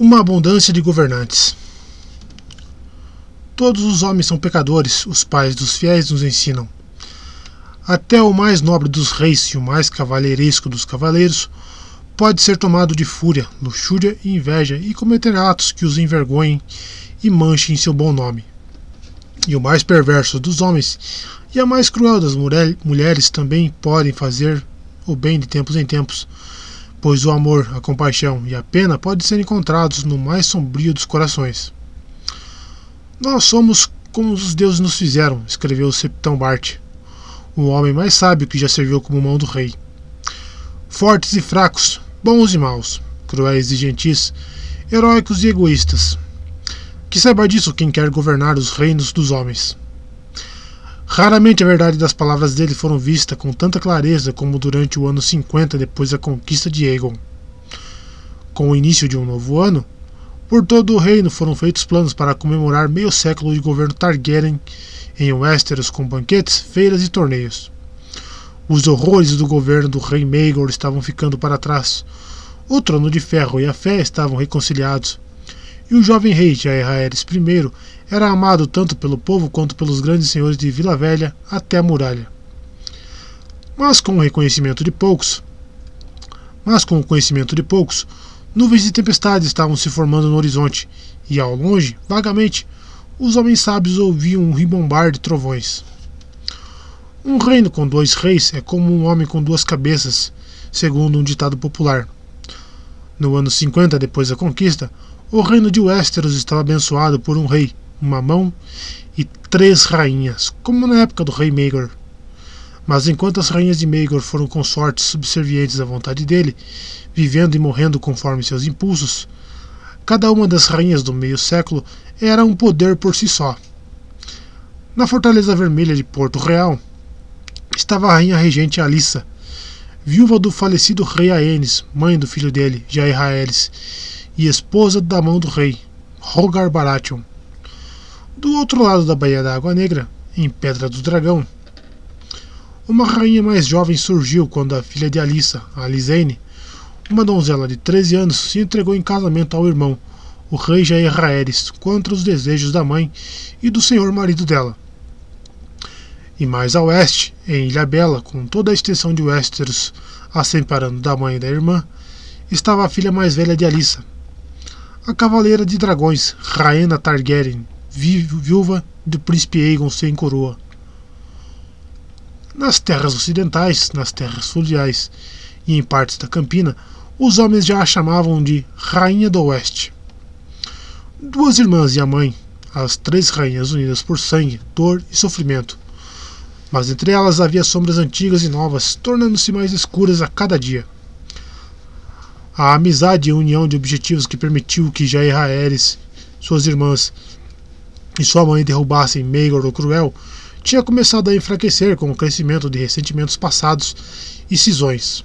Uma abundância de governantes. Todos os homens são pecadores, os pais dos fiéis nos ensinam. Até o mais nobre dos reis e o mais cavalheiresco dos cavaleiros pode ser tomado de fúria, luxúria e inveja e cometer atos que os envergonhem e manchem seu bom nome. E o mais perverso dos homens e a mais cruel das mulheres também podem fazer o bem de tempos em tempos, pois o amor, a compaixão e a pena podem ser encontrados no mais sombrio dos corações. Nós somos como os deuses nos fizeram, escreveu Septão Bart, o homem mais sábio que já serviu como mão do rei. Fortes e fracos, bons e maus, cruéis e gentis, heróicos e egoístas. Que saiba disso quem quer governar os reinos dos homens. Raramente a verdade das palavras dele foram vista com tanta clareza como durante o ano 50 depois da conquista de Aegon. Com o início de um novo ano, por todo o reino foram feitos planos para comemorar meio século de governo Targaryen em Westeros com banquetes, feiras e torneios. Os horrores do governo do rei Maegor estavam ficando para trás. O trono de ferro e a fé estavam reconciliados. E o jovem rei Jaehaerys I era amado tanto pelo povo quanto pelos grandes senhores de Vila Velha até a muralha. Mas com o reconhecimento de poucos, mas com o conhecimento de poucos, nuvens de tempestade estavam se formando no horizonte, e ao longe, vagamente, os homens sábios ouviam um ribombar de trovões. Um reino com dois reis é como um homem com duas cabeças, segundo um ditado popular. No ano 50 depois da conquista, o reino de Westeros estava abençoado por um rei, uma mão e três rainhas, como na época do rei Maegor. Mas enquanto as rainhas de Maegor foram consortes subservientes à vontade dele, vivendo e morrendo conforme seus impulsos, cada uma das rainhas do meio século era um poder por si só. Na Fortaleza Vermelha de Porto Real estava a rainha regente Alissa, viúva do falecido rei Aenes, mãe do filho dele, Jair e esposa da mão do rei, Rogar Baratheon. Do outro lado da Baía da Água Negra, em Pedra do Dragão, uma rainha mais jovem surgiu quando a filha de Alissa, Alisane, uma donzela de 13 anos, se entregou em casamento ao irmão, o rei Jair Raeres, contra os desejos da mãe e do senhor marido dela. E mais a oeste, em Ilha Bela, com toda a extensão de Westeros a separando da mãe e da irmã, estava a filha mais velha de Alissa, a cavaleira de dragões, Raena Targaryen, viúva do príncipe Aegon sem coroa. Nas terras ocidentais, nas terras fluviais e em partes da Campina, os homens já a chamavam de Rainha do Oeste. Duas irmãs e a mãe, as três rainhas unidas por sangue, dor e sofrimento. Mas entre elas havia sombras antigas e novas, tornando-se mais escuras a cada dia. A amizade e união de objetivos que permitiu que Jair Aeres, suas irmãs, e sua mãe derrubassem Maegor o Cruel, tinha começado a enfraquecer com o crescimento de ressentimentos passados e cisões.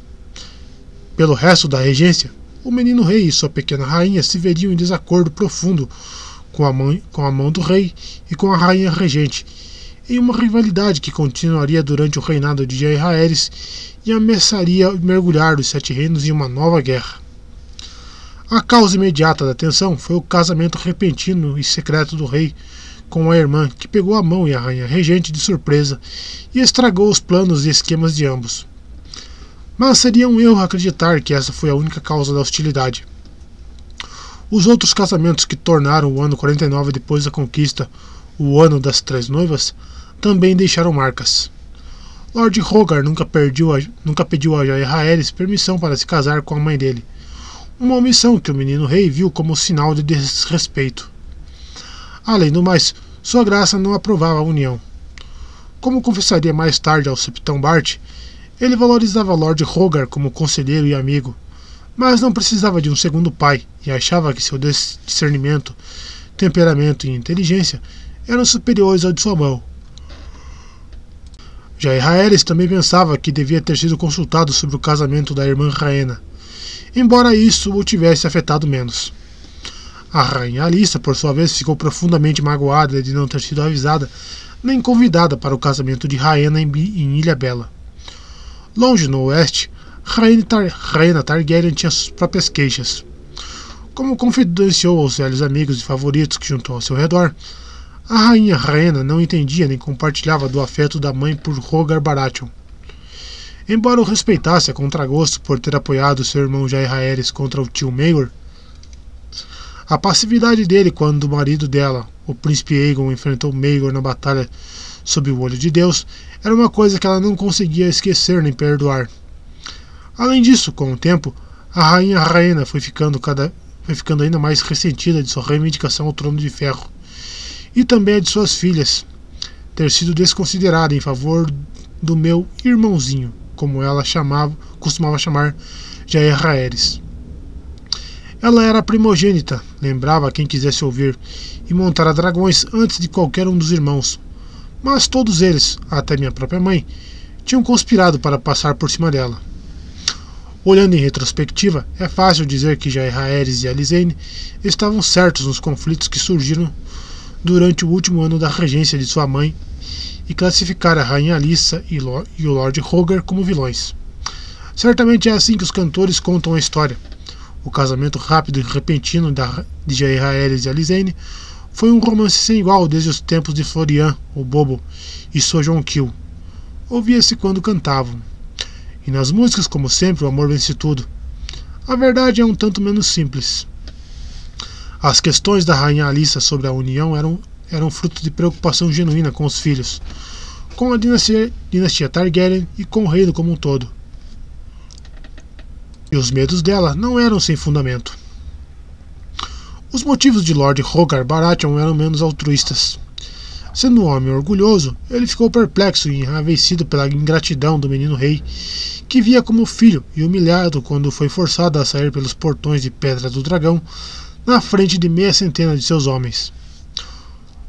Pelo resto da regência, o menino rei e sua pequena rainha se veriam em desacordo profundo com a, mãe, com a mão do rei e com a rainha regente, em uma rivalidade que continuaria durante o reinado de Jair Aeres e ameaçaria mergulhar os Sete Reinos em uma nova guerra. A causa imediata da tensão foi o casamento repentino e secreto do rei com a irmã, que pegou a mão e a rainha regente de surpresa e estragou os planos e esquemas de ambos. Mas seria um erro acreditar que essa foi a única causa da hostilidade. Os outros casamentos que tornaram o ano 49 depois da conquista o ano das três noivas também deixaram marcas. Lord Rogar nunca, a, nunca pediu a Jair Aerys permissão para se casar com a mãe dele, uma omissão que o menino rei viu como sinal de desrespeito. Além do mais, sua graça não aprovava a união. Como confessaria mais tarde ao Septão Bart, ele valorizava Lord Rogar como conselheiro e amigo, mas não precisava de um segundo pai e achava que seu discernimento, temperamento e inteligência eram superiores ao de sua mão. Jair Aeres também pensava que devia ter sido consultado sobre o casamento da irmã Raena, embora isso o tivesse afetado menos. A rainha Alissa, por sua vez, ficou profundamente magoada de não ter sido avisada nem convidada para o casamento de Raena em Ilha Bela. Longe no oeste, Raena, Tar Targaryen tinha suas próprias queixas. Como confidenciou aos velhos amigos e favoritos que juntou ao seu redor, a rainha Raena não entendia nem compartilhava do afeto da mãe por Rogar Baratheon. Embora o respeitasse a contragosto por ter apoiado seu irmão Jair Aerys contra o tio Maegor, a passividade dele quando o marido dela, o príncipe Aegon, enfrentou Maegor na batalha sob o olho de Deus era uma coisa que ela não conseguia esquecer nem perdoar. Além disso, com o tempo, a rainha Raena foi ficando, cada, foi ficando ainda mais ressentida de sua reivindicação ao trono de ferro e também a de suas filhas ter sido desconsiderada em favor do meu irmãozinho, como ela chamava, costumava chamar Jair Aerys. Ela era primogênita, lembrava quem quisesse ouvir, e montara dragões antes de qualquer um dos irmãos. Mas todos eles, até minha própria mãe, tinham conspirado para passar por cima dela. Olhando em retrospectiva, é fácil dizer que Jair Aerys e Alizane estavam certos nos conflitos que surgiram durante o último ano da regência de sua mãe e classificar a Rainha Alissa e, o Lord Roger como vilões. Certamente é assim que os cantores contam a história. O casamento rápido e repentino de Jair Aerys e Alizane foi um romance sem igual desde os tempos de Florian, o Bobo, e Sojon Kill. Ouvia-se quando cantavam. E nas músicas, como sempre, o amor vence tudo. A verdade é um tanto menos simples. As questões da rainha Alissa sobre a união eram, eram fruto de preocupação genuína com os filhos, com a dinastia, dinastia Targaryen e com o reino como um todo. E os medos dela não eram sem fundamento. Os motivos de Lord Rogar Baratheon eram menos altruístas. Sendo um homem orgulhoso, ele ficou perplexo e enravecido pela ingratidão do menino rei, que via como filho e humilhado quando foi forçado a sair pelos portões de Pedra do Dragão na frente de meia centena de seus homens.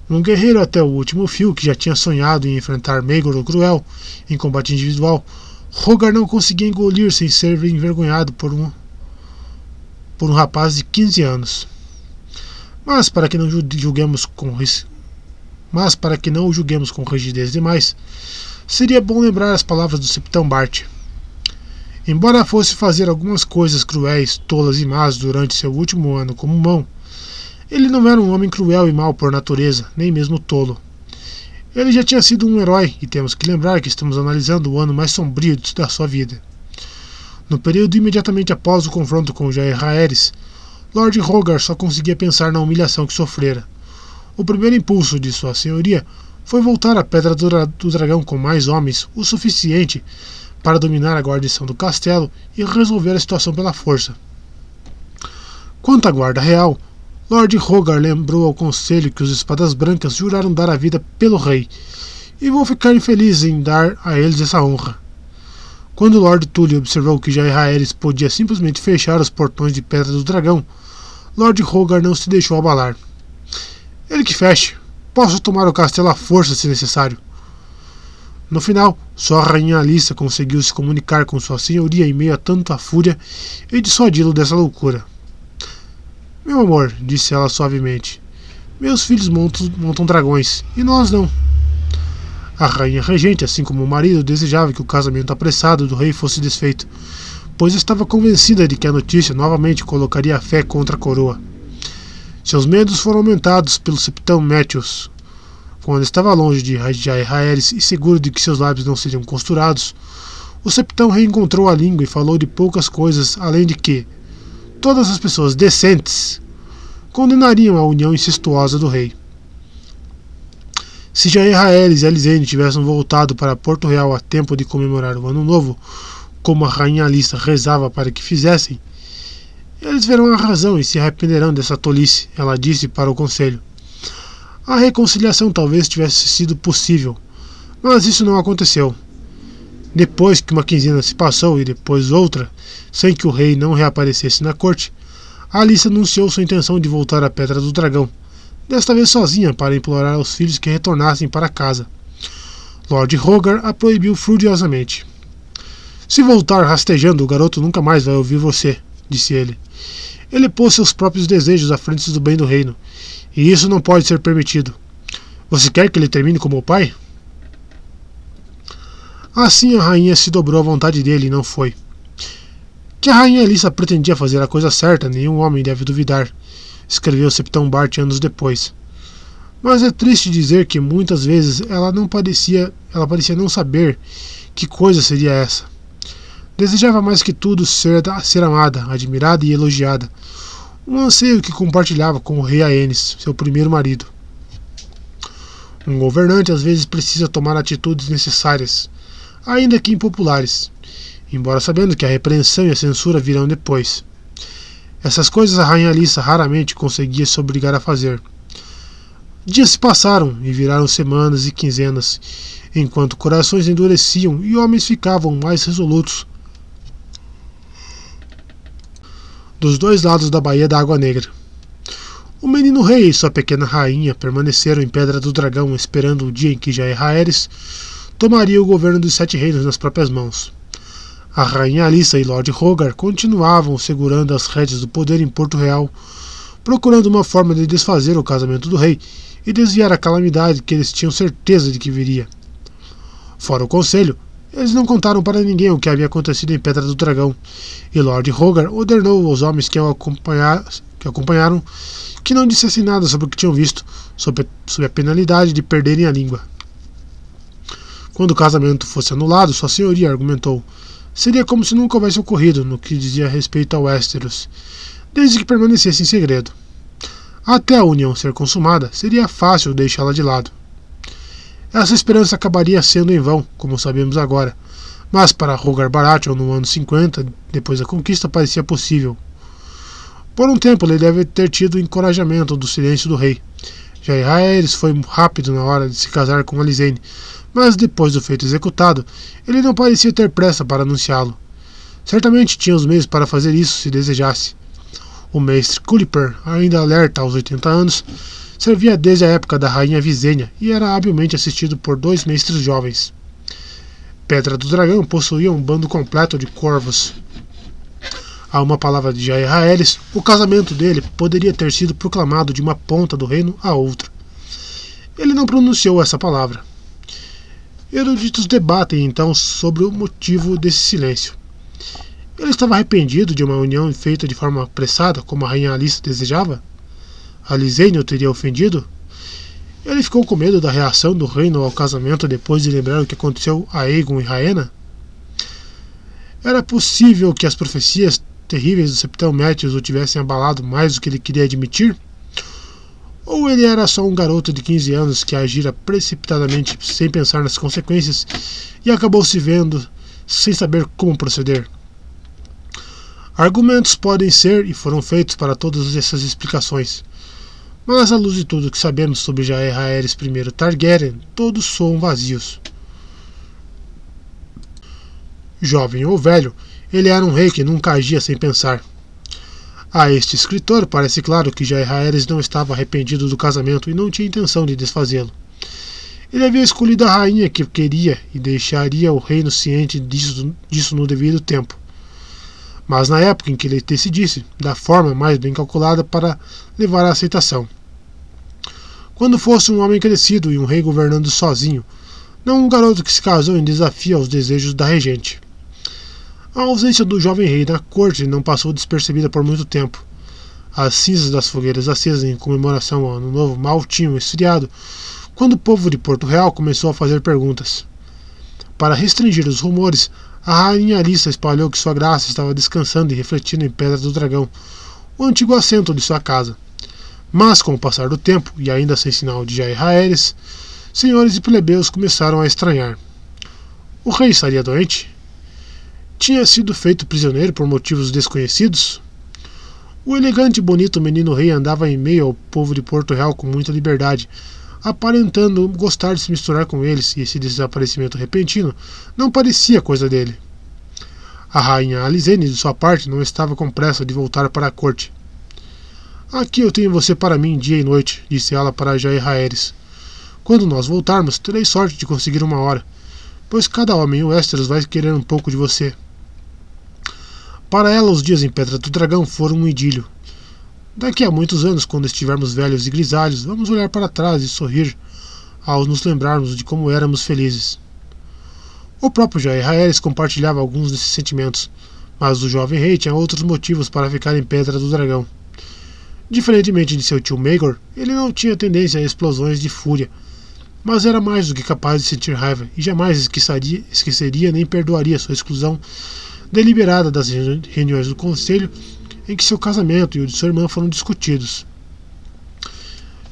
Um guerreiro até o último fio, que já tinha sonhado em enfrentar Maegor o Cruel em combate individual, Rogar não conseguia engolir sem ser envergonhado por um, por um rapaz de 15 anos. Mas para que não julguemos com mas para que não o julguemos com rigidez demais, seria bom lembrar as palavras do Septão Bart. Embora fosse fazer algumas coisas cruéis, tolas e más durante seu último ano como mão, ele não era um homem cruel e mau por natureza, nem mesmo tolo. Ele já tinha sido um herói, e temos que lembrar que estamos analisando o ano mais sombrio da sua vida. No período imediatamente após o confronto com Jair Aerys, Lord Rogar só conseguia pensar na humilhação que sofrera. O primeiro impulso de sua senhoria foi voltar à Pedra do Dragão com mais homens, o suficiente para dominar a guarnição do castelo e resolver a situação pela força. Quanto à guarda real, Lord Rogar lembrou ao conselho que os espadas brancas juraram dar a vida pelo rei, e vou ficar infeliz em dar a eles essa honra. Quando Lord Tully observou que Jair Aerys podia simplesmente fechar os portões de Pedra do Dragão, Lord Rogar não se deixou abalar. Ele que feche. Posso tomar o castelo à força se necessário. No final, só a rainha Alissa conseguiu se comunicar com sua senhoria em meio a tanta fúria e dissuadi-lo dessa loucura. Meu amor, disse ela suavemente, meus filhos montam, montam dragões e nós não. A rainha regente, assim como o marido, desejava que o casamento apressado do rei fosse desfeito, pois estava convencida de que a notícia novamente colocaria a fé contra a coroa. Seus medos foram aumentados pelo septão Matthews, quando estava longe de Jair Aerys e seguro de que seus lábios não seriam costurados, o septão reencontrou a língua e falou de poucas coisas, além de que todas as pessoas decentes condenariam a união incestuosa do rei. Se Jair Aerys e Elisene tivessem voltado para Porto Real a tempo de comemorar o Ano Novo, como a rainha Alissa rezava para que fizessem, eles verão a razão e se arrependerão dessa tolice, ela disse para o conselho. A reconciliação talvez tivesse sido possível, mas isso não aconteceu. Depois que uma quinzena se passou e depois outra, sem que o rei não reaparecesse na corte, Alice anunciou sua intenção de voltar à Pedra do Dragão, desta vez sozinha para implorar aos filhos que retornassem para casa. Lord Rogar a proibiu furiosamente. Se voltar rastejando, o garoto nunca mais vai ouvir você, disse ele. Ele pôs seus próprios desejos à frente do bem do reino, e isso não pode ser permitido. Você quer que ele termine como o pai? Assim a rainha se dobrou à vontade dele e não foi. Que a rainha Alissa pretendia fazer a coisa certa, nenhum homem deve duvidar, escreveu Septão Bart anos depois. Mas é triste dizer que muitas vezes ela não parecia, ela parecia não saber que coisa seria essa. Desejava mais que tudo ser, ser amada, admirada e elogiada. Um anseio que compartilhava com o rei Aenes, seu primeiro marido. Um governante às vezes precisa tomar atitudes necessárias, ainda que impopulares, embora sabendo que a repreensão e a censura virão depois. Essas coisas a rainha Alissa raramente conseguia se obrigar a fazer. Dias se passaram e viraram semanas e quinzenas, enquanto corações endureciam e homens ficavam mais resolutos dos dois lados da Baía da Água Negra. O menino rei e sua pequena rainha permaneceram em Pedra do Dragão esperando o dia em que Jair Aeres tomaria o governo dos Sete Reinos nas próprias mãos. A rainha Alissa e Lord Rogar continuavam segurando as rédeas do poder em Porto Real, procurando uma forma de desfazer o casamento do rei e desviar a calamidade que eles tinham certeza de que viria. Fora o conselho, eles não contaram para ninguém o que havia acontecido em Pedra do Dragão, e Lord Rogar ordenou aos homens que acompanhar, que acompanharam que não dissessem nada sobre o que tinham visto, sob a penalidade de perderem a língua. Quando o casamento fosse anulado, Sua Senhoria argumentou, seria como se nunca houvesse ocorrido no que dizia respeito a Westeros, desde que permanecesse em segredo. Até a união ser consumada, seria fácil deixá-la de lado. Essa esperança acabaria sendo em vão, como sabemos agora, mas para Rogar Baratheon no ano 50, depois da conquista, parecia possível. Por um tempo ele deve ter tido encorajamento do silêncio do rei. Jair Aerys foi rápido na hora de se casar com Alicene, mas depois do feito executado, ele não parecia ter pressa para anunciá-lo. Certamente tinha os meios para fazer isso se desejasse. O mestre Culliper, ainda alerta aos 80 anos, Servia desde a época da rainha Visênia e era habilmente assistido por dois mestres jovens. Pedra do Dragão possuía um bando completo de corvos. A uma palavra de Jair o casamento dele poderia ter sido proclamado de uma ponta do reino à outra. Ele não pronunciou essa palavra. Eruditos debatem então sobre o motivo desse silêncio. Ele estava arrependido de uma união feita de forma apressada, como a rainha Alice desejava? a Lisênia o teria ofendido? Ele ficou com medo da reação do reino ao casamento depois de lembrar o que aconteceu a Aegon e Raena? Era possível que as profecias terríveis do Septão Métios o tivessem abalado mais do que ele queria admitir? Ou ele era só um garoto de 15 anos que agira precipitadamente sem pensar nas consequências e acabou se vendo sem saber como proceder? Argumentos podem ser e foram feitos para todas essas explicações. Mas à luz de tudo que sabemos sobre Jair Aerys I Targaryen, todos soam vazios. Jovem ou velho, ele era um rei que nunca agia sem pensar. A este escritor parece claro que Jair Aerys não estava arrependido do casamento e não tinha intenção de desfazê-lo. Ele havia escolhido a rainha que queria e deixaria o reino ciente disso, disso no devido tempo mas na época em que ele decidisse, da forma mais bem calculada para levar à aceitação. Quando fosse um homem crescido e um rei governando sozinho, não um garoto que se casou em desafio aos desejos da regente. A ausência do jovem rei na corte não passou despercebida por muito tempo. As cinzas das fogueiras acesas em comemoração ao Ano Novo mal tinham esfriado quando o povo de Porto Real começou a fazer perguntas. Para restringir os rumores, a rainha Alissa espalhou que sua graça estava descansando e refletindo em Pedra do Dragão, o antigo assento de sua casa. Mas, com o passar do tempo, e ainda sem sinal de Jair Aeres, senhores e plebeus começaram a estranhar. O rei estaria doente? Tinha sido feito prisioneiro por motivos desconhecidos? O elegante e bonito menino rei andava em meio ao povo de Porto Real com muita liberdade, aparentando gostar de se misturar com eles, e esse desaparecimento repentino não parecia coisa dele. A rainha Alizene, de sua parte, não estava com pressa de voltar para a corte. Aqui eu tenho você para mim dia e noite, disse ela para Jair Aeres. Quando nós voltarmos, terei sorte de conseguir uma hora, pois cada homem em Westeros vai querer um pouco de você. Para ela, os dias em Pedra do Dragão foram um idílio. Daqui a muitos anos, quando estivermos velhos e grisalhos, vamos olhar para trás e sorrir ao nos lembrarmos de como éramos felizes. O próprio Jair Raelis compartilhava alguns desses sentimentos, Mas o jovem rei tinha outros motivos para ficar em Pedra do Dragão. Diferentemente de seu tio Maegor, ele não tinha tendência a explosões de fúria, mas era mais do que capaz de sentir raiva e jamais esqueceria, esqueceria nem perdoaria sua exclusão deliberada das reuniões do conselho em que seu casamento e o de sua irmã foram discutidos.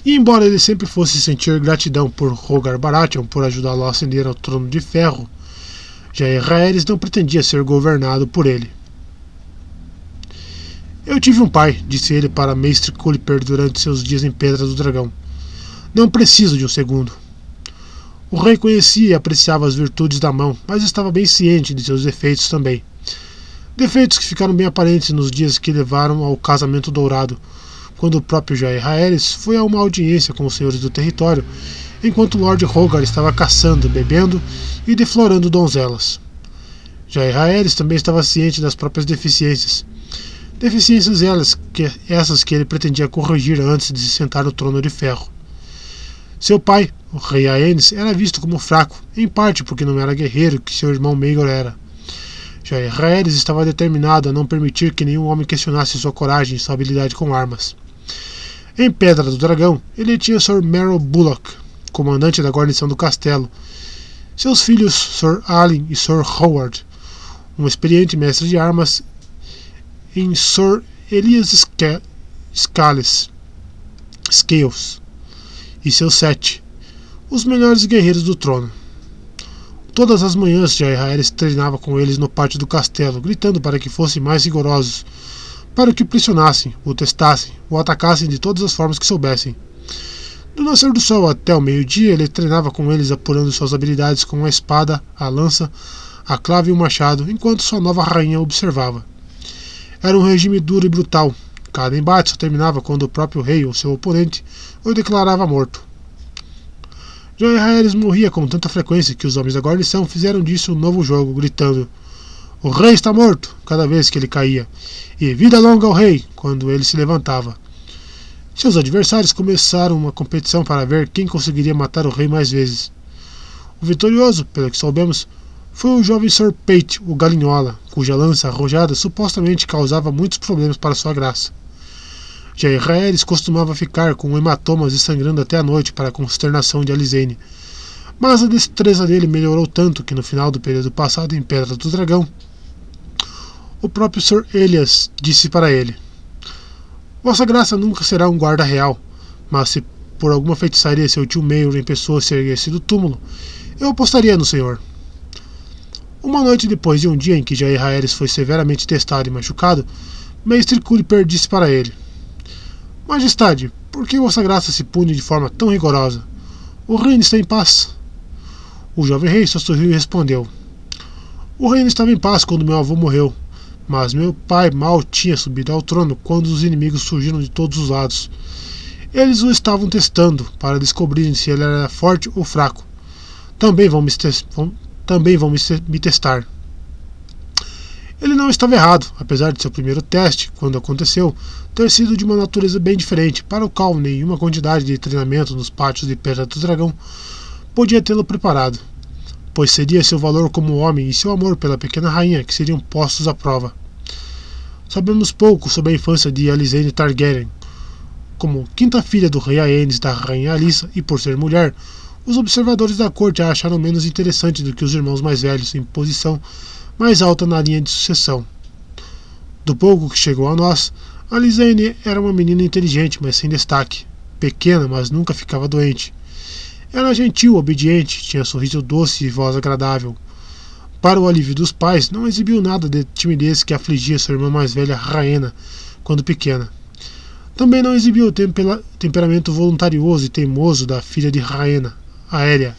E embora ele sempre fosse sentir gratidão por Rogar Baratheon por ajudá-lo a ascender ao trono de ferro, Jair Raelis não pretendia ser governado por ele. Eu tive um pai, disse ele para Mestre Culiper durante seus dias em Pedra do Dragão. Não preciso de um segundo. O rei conhecia e apreciava as virtudes da mão, mas estava bem ciente de seus defeitos também. Defeitos que ficaram bem aparentes nos dias que levaram ao casamento dourado, quando o próprio Jair Raelis foi a uma audiência com os senhores do território, enquanto Lord Rogar estava caçando, bebendo e deflorando donzelas. Jair Raelis também estava ciente das próprias deficiências. Deficiências elas que, essas que ele pretendia corrigir antes de se sentar no trono de ferro. Seu pai, o rei Aenis, era visto como fraco, em parte porque não era guerreiro que seu irmão Maegor era. Jair Raelis estava determinado a não permitir que nenhum homem questionasse sua coragem e sua habilidade com armas. Em Pedra do Dragão, ele tinha Sir Merrill Bullock, comandante da guarnição do castelo. Seus filhos, Sir Allen e Sir Howard, um experiente mestre de armas, em Sir Elias Scales, Scales e seus sete, os melhores guerreiros do trono. Todas as manhãs Jair treinava com eles no pátio do castelo, gritando para que fossem mais rigorosos, para que o pressionassem, o testassem, o atacassem de todas as formas que soubessem. Do nascer do sol até o meio-dia, ele treinava com eles apurando suas habilidades com a espada, a lança, a clave e o machado, enquanto sua nova rainha observava. Era um regime duro e brutal. Cada embate só terminava quando o próprio rei ou seu oponente o declarava morto. Joy Harris morria com tanta frequência que os homens da guarnição fizeram disso um novo jogo, gritando: O rei está morto! cada vez que ele caía, e vida longa ao rei! quando ele se levantava. Seus adversários começaram uma competição para ver quem conseguiria matar o rei mais vezes. O vitorioso, pelo que soubemos, foi o jovem Sir Pate, o galinhola, cuja lança arrojada supostamente causava muitos problemas para sua graça. Jair Raelis costumava ficar com hematomas e sangrando até a noite para a consternação de Alizane. Mas a destreza dele melhorou tanto que no final do período passado em Pedra do Dragão, o próprio Sir Elias disse para ele: Vossa Graça nunca será um guarda real, mas se por alguma feitiçaria seu tio Meir em pessoa se erguesse do túmulo, eu apostaria no senhor. Uma noite depois de um dia em que Jair Raelis foi severamente testado e machucado, Mestre Culiper disse para ele: Majestade, por que Vossa Graça se pune de forma tão rigorosa? O reino está em paz. O jovem rei sorriu e respondeu: O reino estava em paz quando meu avô morreu, mas meu pai mal tinha subido ao trono quando os inimigos surgiram de todos os lados. Eles o estavam testando para descobrirem se ele era forte ou fraco. Também vão me, também vão me testar. Ele não estava errado, apesar de seu primeiro teste, quando aconteceu, ter sido de uma natureza bem diferente, para o qual nenhuma quantidade de treinamento nos pátios de Pedra do Dragão podia tê-lo preparado, pois seria seu valor como homem e seu amor pela pequena rainha que seriam postos à prova. Sabemos pouco sobre a infância de Alicente Targaryen. Como quinta filha do rei Aenys da rainha Alissa e por ser mulher, os observadores da corte a acharam menos interessante do que os irmãos mais velhos em posição mais alta na linha de sucessão. Do pouco que chegou a nós, a Lisane era uma menina inteligente, mas sem destaque, pequena, mas nunca ficava doente. Era gentil, obediente, tinha sorriso doce e voz agradável. Para o alívio dos pais, não exibiu nada de timidez que afligia sua irmã mais velha, Raena, quando pequena. Também não exibiu o temperamento voluntarioso e teimoso da filha de Raena, Aérea.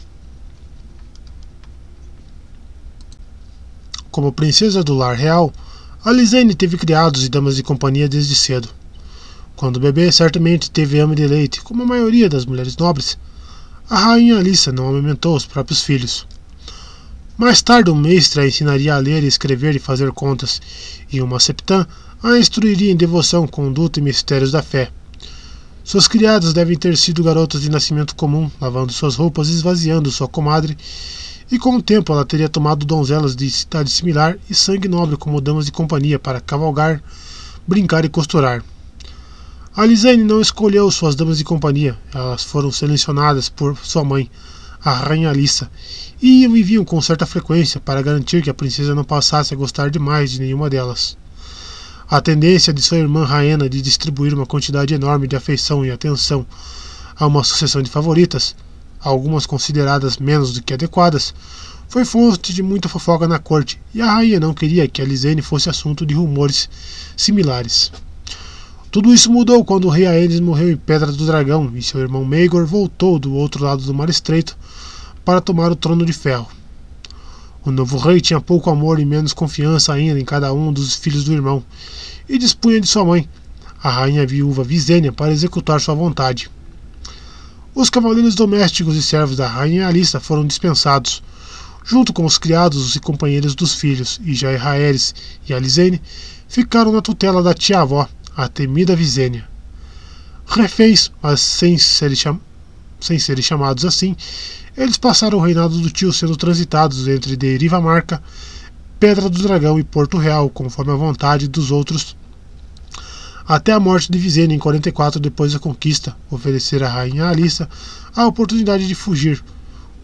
Como princesa do lar real, Alizane teve criados e damas de companhia desde cedo. Quando bebê, certamente teve ama de leite, como a maioria das mulheres nobres. A rainha Alissa não amamentou os próprios filhos. Mais tarde, um mestre a ensinaria a ler e escrever e fazer contas, e uma septã a instruiria em devoção, conduta e mistérios da fé. Suas criadas devem ter sido garotas de nascimento comum, lavando suas roupas, esvaziando sua comadre e com o tempo ela teria tomado donzelas de cidade similar e sangue nobre como damas de companhia para cavalgar, brincar e costurar. A Lisane não escolheu suas damas de companhia, elas foram selecionadas por sua mãe, a Rainha Alissa, e iam e vinham com certa frequência para garantir que a princesa não passasse a gostar demais de nenhuma delas. A tendência de sua irmã Raena de distribuir uma quantidade enorme de afeição e atenção a uma sucessão de favoritas, algumas consideradas menos do que adequadas, foi fonte de muita fofoca na corte, e a rainha não queria que a Lisane fosse assunto de rumores similares. Tudo isso mudou quando o rei Aedes morreu em Pedra do Dragão e seu irmão Maegor voltou do outro lado do Mar Estreito para tomar o trono de ferro. O novo rei tinha pouco amor e menos confiança ainda em cada um dos filhos do irmão, e dispunha de sua mãe, a rainha viúva Visênia, para executar sua vontade. Os cavaleiros domésticos e servos da rainha Alissa foram dispensados, junto com os criados e companheiros dos filhos, e Jair e Alizene ficaram na tutela da tia-avó, a temida Visênia. Reféns, mas sem serem, cham... sem serem chamados assim, eles passaram o reinado do tio sendo transitados entre Deriva Marca, Pedra do Dragão e Porto Real, conforme a vontade dos outros, até a morte de Visênia em 44 depois da conquista, oferecer à rainha Alissa a oportunidade de fugir,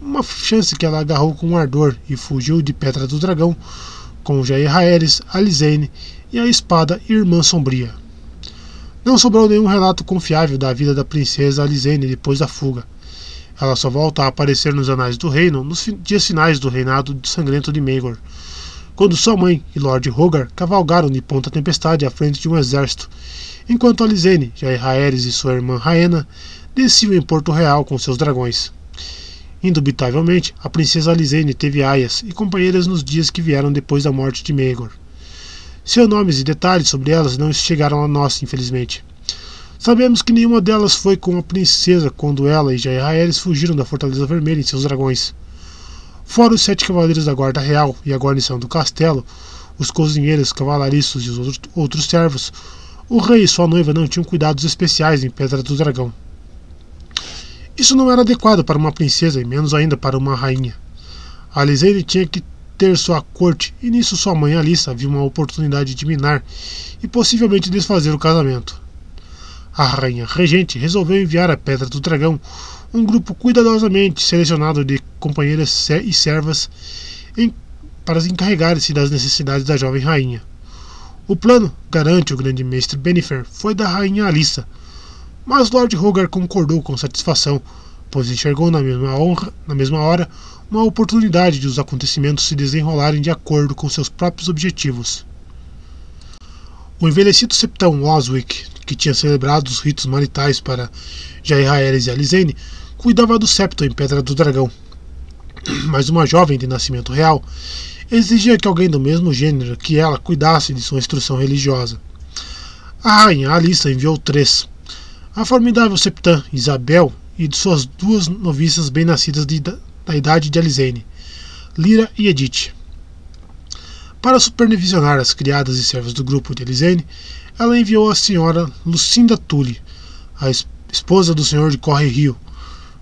uma chance que ela agarrou com ardor e fugiu de Pedra do Dragão com Jair Haeres, Alizane e a espada Irmã Sombria. Não sobrou nenhum relato confiável da vida da princesa Alizene depois da fuga. Ela só volta a aparecer nos anais do reino nos dias finais do reinado sangrento de Maegor, quando sua mãe e Lord Rogar cavalgaram de Ponta Tempestade à frente de um exército, enquanto Alizene, Jair Haeres e sua irmã Raena desciam em Porto Real com seus dragões. Indubitavelmente, a princesa Alizene teve aias e companheiras nos dias que vieram depois da morte de Maegor. Seus nomes e detalhes sobre elas não chegaram a nós, infelizmente. Sabemos que nenhuma delas foi com a princesa quando ela e Jair Aeres fugiram da Fortaleza Vermelha em seus dragões. Fora os sete cavaleiros da Guarda Real e a guarnição do castelo, os cozinheiros, cavalariços e os outros servos, o rei e sua noiva não tinham cuidados especiais em Pedra do Dragão. Isso não era adequado para uma princesa e menos ainda para uma rainha. A Liseire tinha que ter sua corte, e nisso sua mãe Alissa viu uma oportunidade de minar e possivelmente desfazer o casamento. A rainha regente resolveu enviar à Pedra do Dragão um grupo cuidadosamente selecionado de companheiras e servas em, para encarregar-se das necessidades da jovem rainha. O plano, garante o grande mestre Benifer, foi da rainha Alissa, mas Lord Rogar concordou com satisfação, pois enxergou na mesma, honra, na mesma hora uma oportunidade de os acontecimentos se desenrolarem de acordo com seus próprios objetivos. O envelhecido septão Oswick, que tinha celebrado os ritos maritais para Jair Aeres e Alizane, cuidava do septo em Pedra do Dragão. Mas uma jovem de nascimento real exigia que alguém do mesmo gênero que ela cuidasse de sua instrução religiosa. A rainha Alissa enviou três: a formidável septã Isabel e de suas duas noviças bem-nascidas da idade de Alizane, Lira e Edith. Para supervisionar as criadas e servas do grupo de Alizane, ela enviou a senhora Lucinda Tully, a esposa do senhor de Corre Rio,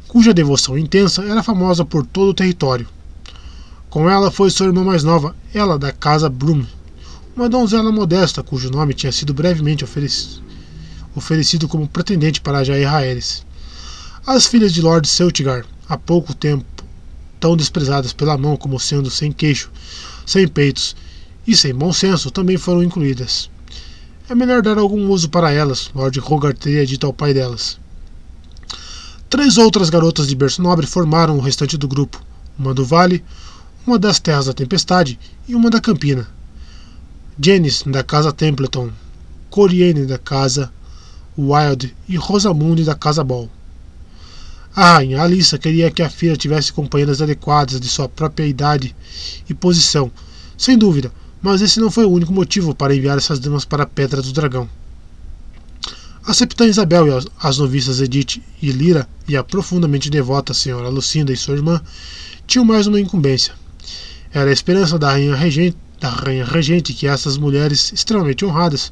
cuja devoção intensa era famosa por todo o território. Com ela foi sua irmã mais nova, ela da casa Broom, uma donzela modesta cujo nome tinha sido brevemente oferecido, oferecido como pretendente para Jair Haeres. As filhas de Lord Celtigar, há pouco tempo tão desprezadas pela mão como sendo sem queixo, sem peitos e sem bom senso, também foram incluídas. É melhor dar algum uso para elas, Lord Rogar teria dito ao pai delas. Três outras garotas de berço nobre formaram o restante do grupo, uma do vale, uma das terras da tempestade e uma da campina. Janice, da casa Templeton, Coriene, da casa Wild e Rosamunde, da casa Ball. A rainha Alissa queria que a filha tivesse companheiras adequadas de sua própria idade e posição, sem dúvida, mas esse não foi o único motivo para enviar essas damas para a Pedra do Dragão. A Septã Isabel e as noviças Edith e Lira e a profundamente devota senhora Lucinda e sua irmã tinham mais uma incumbência. Era a esperança da rainha regente, da rainha regente que essas mulheres extremamente honradas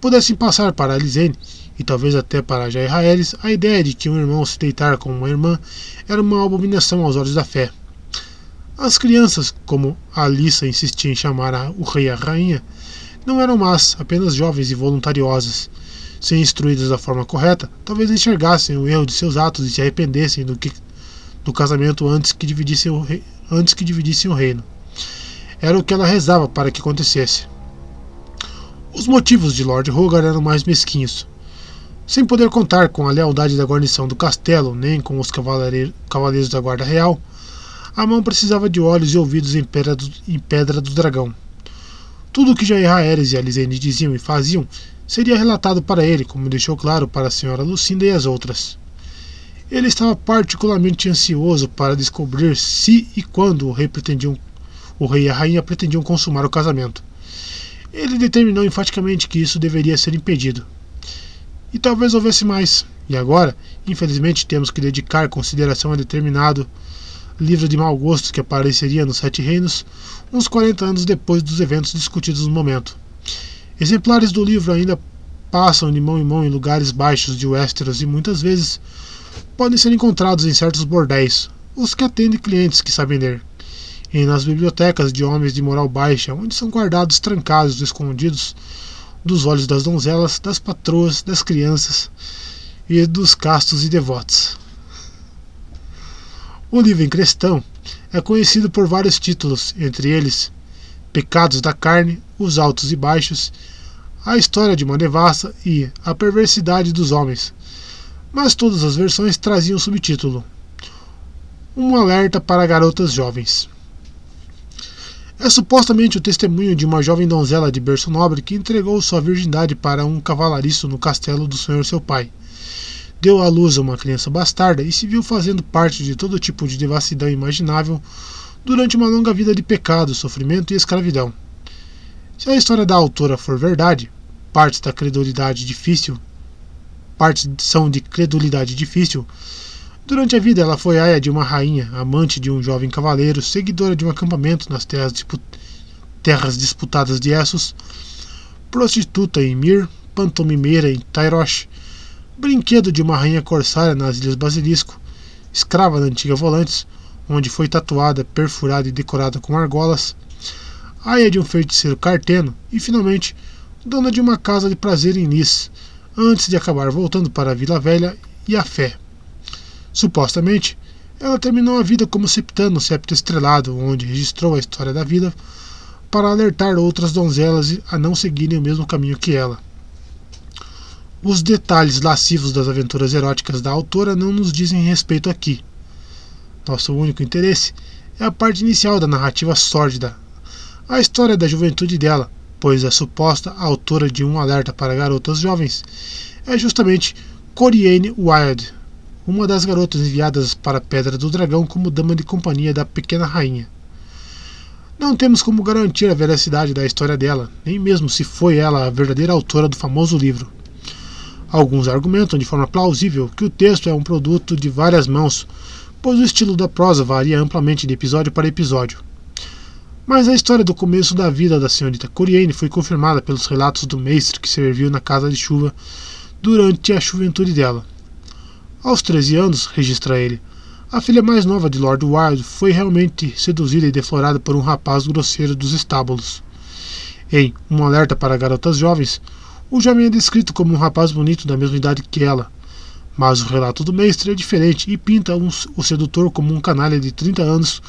pudessem passar para a Lisene e talvez até para Jair Haeres, a ideia de que um irmão se deitar com uma irmã era uma abominação aos olhos da fé. As crianças, como Alissa insistia em chamar o rei e a rainha, não eram más, apenas jovens e voluntariosas. Se instruídas da forma correta, talvez enxergassem o erro de seus atos e se arrependessem do, que, do casamento antes que, dividissem o antes que dividissem o reino. Era o que ela rezava para que acontecesse. Os motivos de Lord Hogar eram mais mesquinhos. Sem poder contar com a lealdade da guarnição do castelo, nem com os cavaleiros da Guarda Real, a mão precisava de olhos e ouvidos em pedra do, em pedra do dragão. Tudo o que Jair Aéres e Alizene diziam e faziam seria relatado para ele, como deixou claro para a senhora Lucinda e as outras. Ele estava particularmente ansioso para descobrir se e quando o rei, pretendiam, o rei e a rainha pretendiam consumar o casamento. Ele determinou enfaticamente que isso deveria ser impedido. E talvez houvesse mais. E agora, infelizmente, temos que dedicar consideração a determinado livro de mau gosto que apareceria nos Sete Reinos uns 40 anos depois dos eventos discutidos no momento. Exemplares do livro ainda passam de mão em mão em lugares baixos de Westeros e muitas vezes podem ser encontrados em certos bordéis, os que atendem clientes que sabem ler, e nas bibliotecas de homens de moral baixa, onde são guardados trancados, escondidos dos olhos das donzelas, das patroas, das crianças e dos castos e devotos. O livro em questão é conhecido por vários títulos, entre eles Pecados da Carne, Os Altos e Baixos, A História de uma Devassa e A Perversidade dos Homens. Mas todas as versões traziam o subtítulo Um alerta para garotas jovens. É supostamente o testemunho de uma jovem donzela de berço nobre que entregou sua virgindade para um cavalariço no castelo do senhor seu pai deu à luz a uma criança bastarda e se viu fazendo parte de todo tipo de devassidão imaginável durante uma longa vida de pecado, sofrimento e escravidão. Se a história da autora for verdade, partes da credulidade difícil, partes são de credulidade difícil, durante a vida ela foi aia de uma rainha, amante de um jovem cavaleiro, seguidora de um acampamento nas terras, terras disputadas de Essos, prostituta em Mir, pantomimeira em Tyrosh, brinquedo de uma rainha corsária nas Ilhas Basilisco, escrava da antiga Volantes, onde foi tatuada, perfurada e decorada com argolas, aia de um feiticeiro carteno e, finalmente, dona de uma casa de prazer em Nis, antes de acabar voltando para a Vila Velha e a Fé. Supostamente, ela terminou a vida como septã no septo estrelado, onde registrou a história da vida para alertar outras donzelas a não seguirem o mesmo caminho que ela. Os detalhes lascivos das aventuras eróticas da autora não nos dizem respeito aqui. Nosso único interesse é a parte inicial da narrativa sórdida, a história da juventude dela, pois a suposta autora de um alerta para garotas jovens é justamente Coriane Wilde, uma das garotas enviadas para a Pedra do Dragão como dama de companhia da pequena rainha. Não temos como garantir a veracidade da história dela, nem mesmo se foi ela a verdadeira autora do famoso livro. Alguns argumentam de forma plausível que o texto é um produto de várias mãos, pois o estilo da prosa varia amplamente de episódio para episódio. Mas a história do começo da vida da senhorita Coriane foi confirmada pelos relatos do mestre que serviu na casa de chuva durante a juventude dela. Aos 13 anos, registra ele, a filha mais nova de Lord Wilde foi realmente seduzida e deflorada por um rapaz grosseiro dos estábulos. Em Um Alerta para Garotas Jovens, o jovem é descrito como um rapaz bonito da mesma idade que ela, mas o relato do mestre é diferente e pinta um, o sedutor como um canalha de 30 anos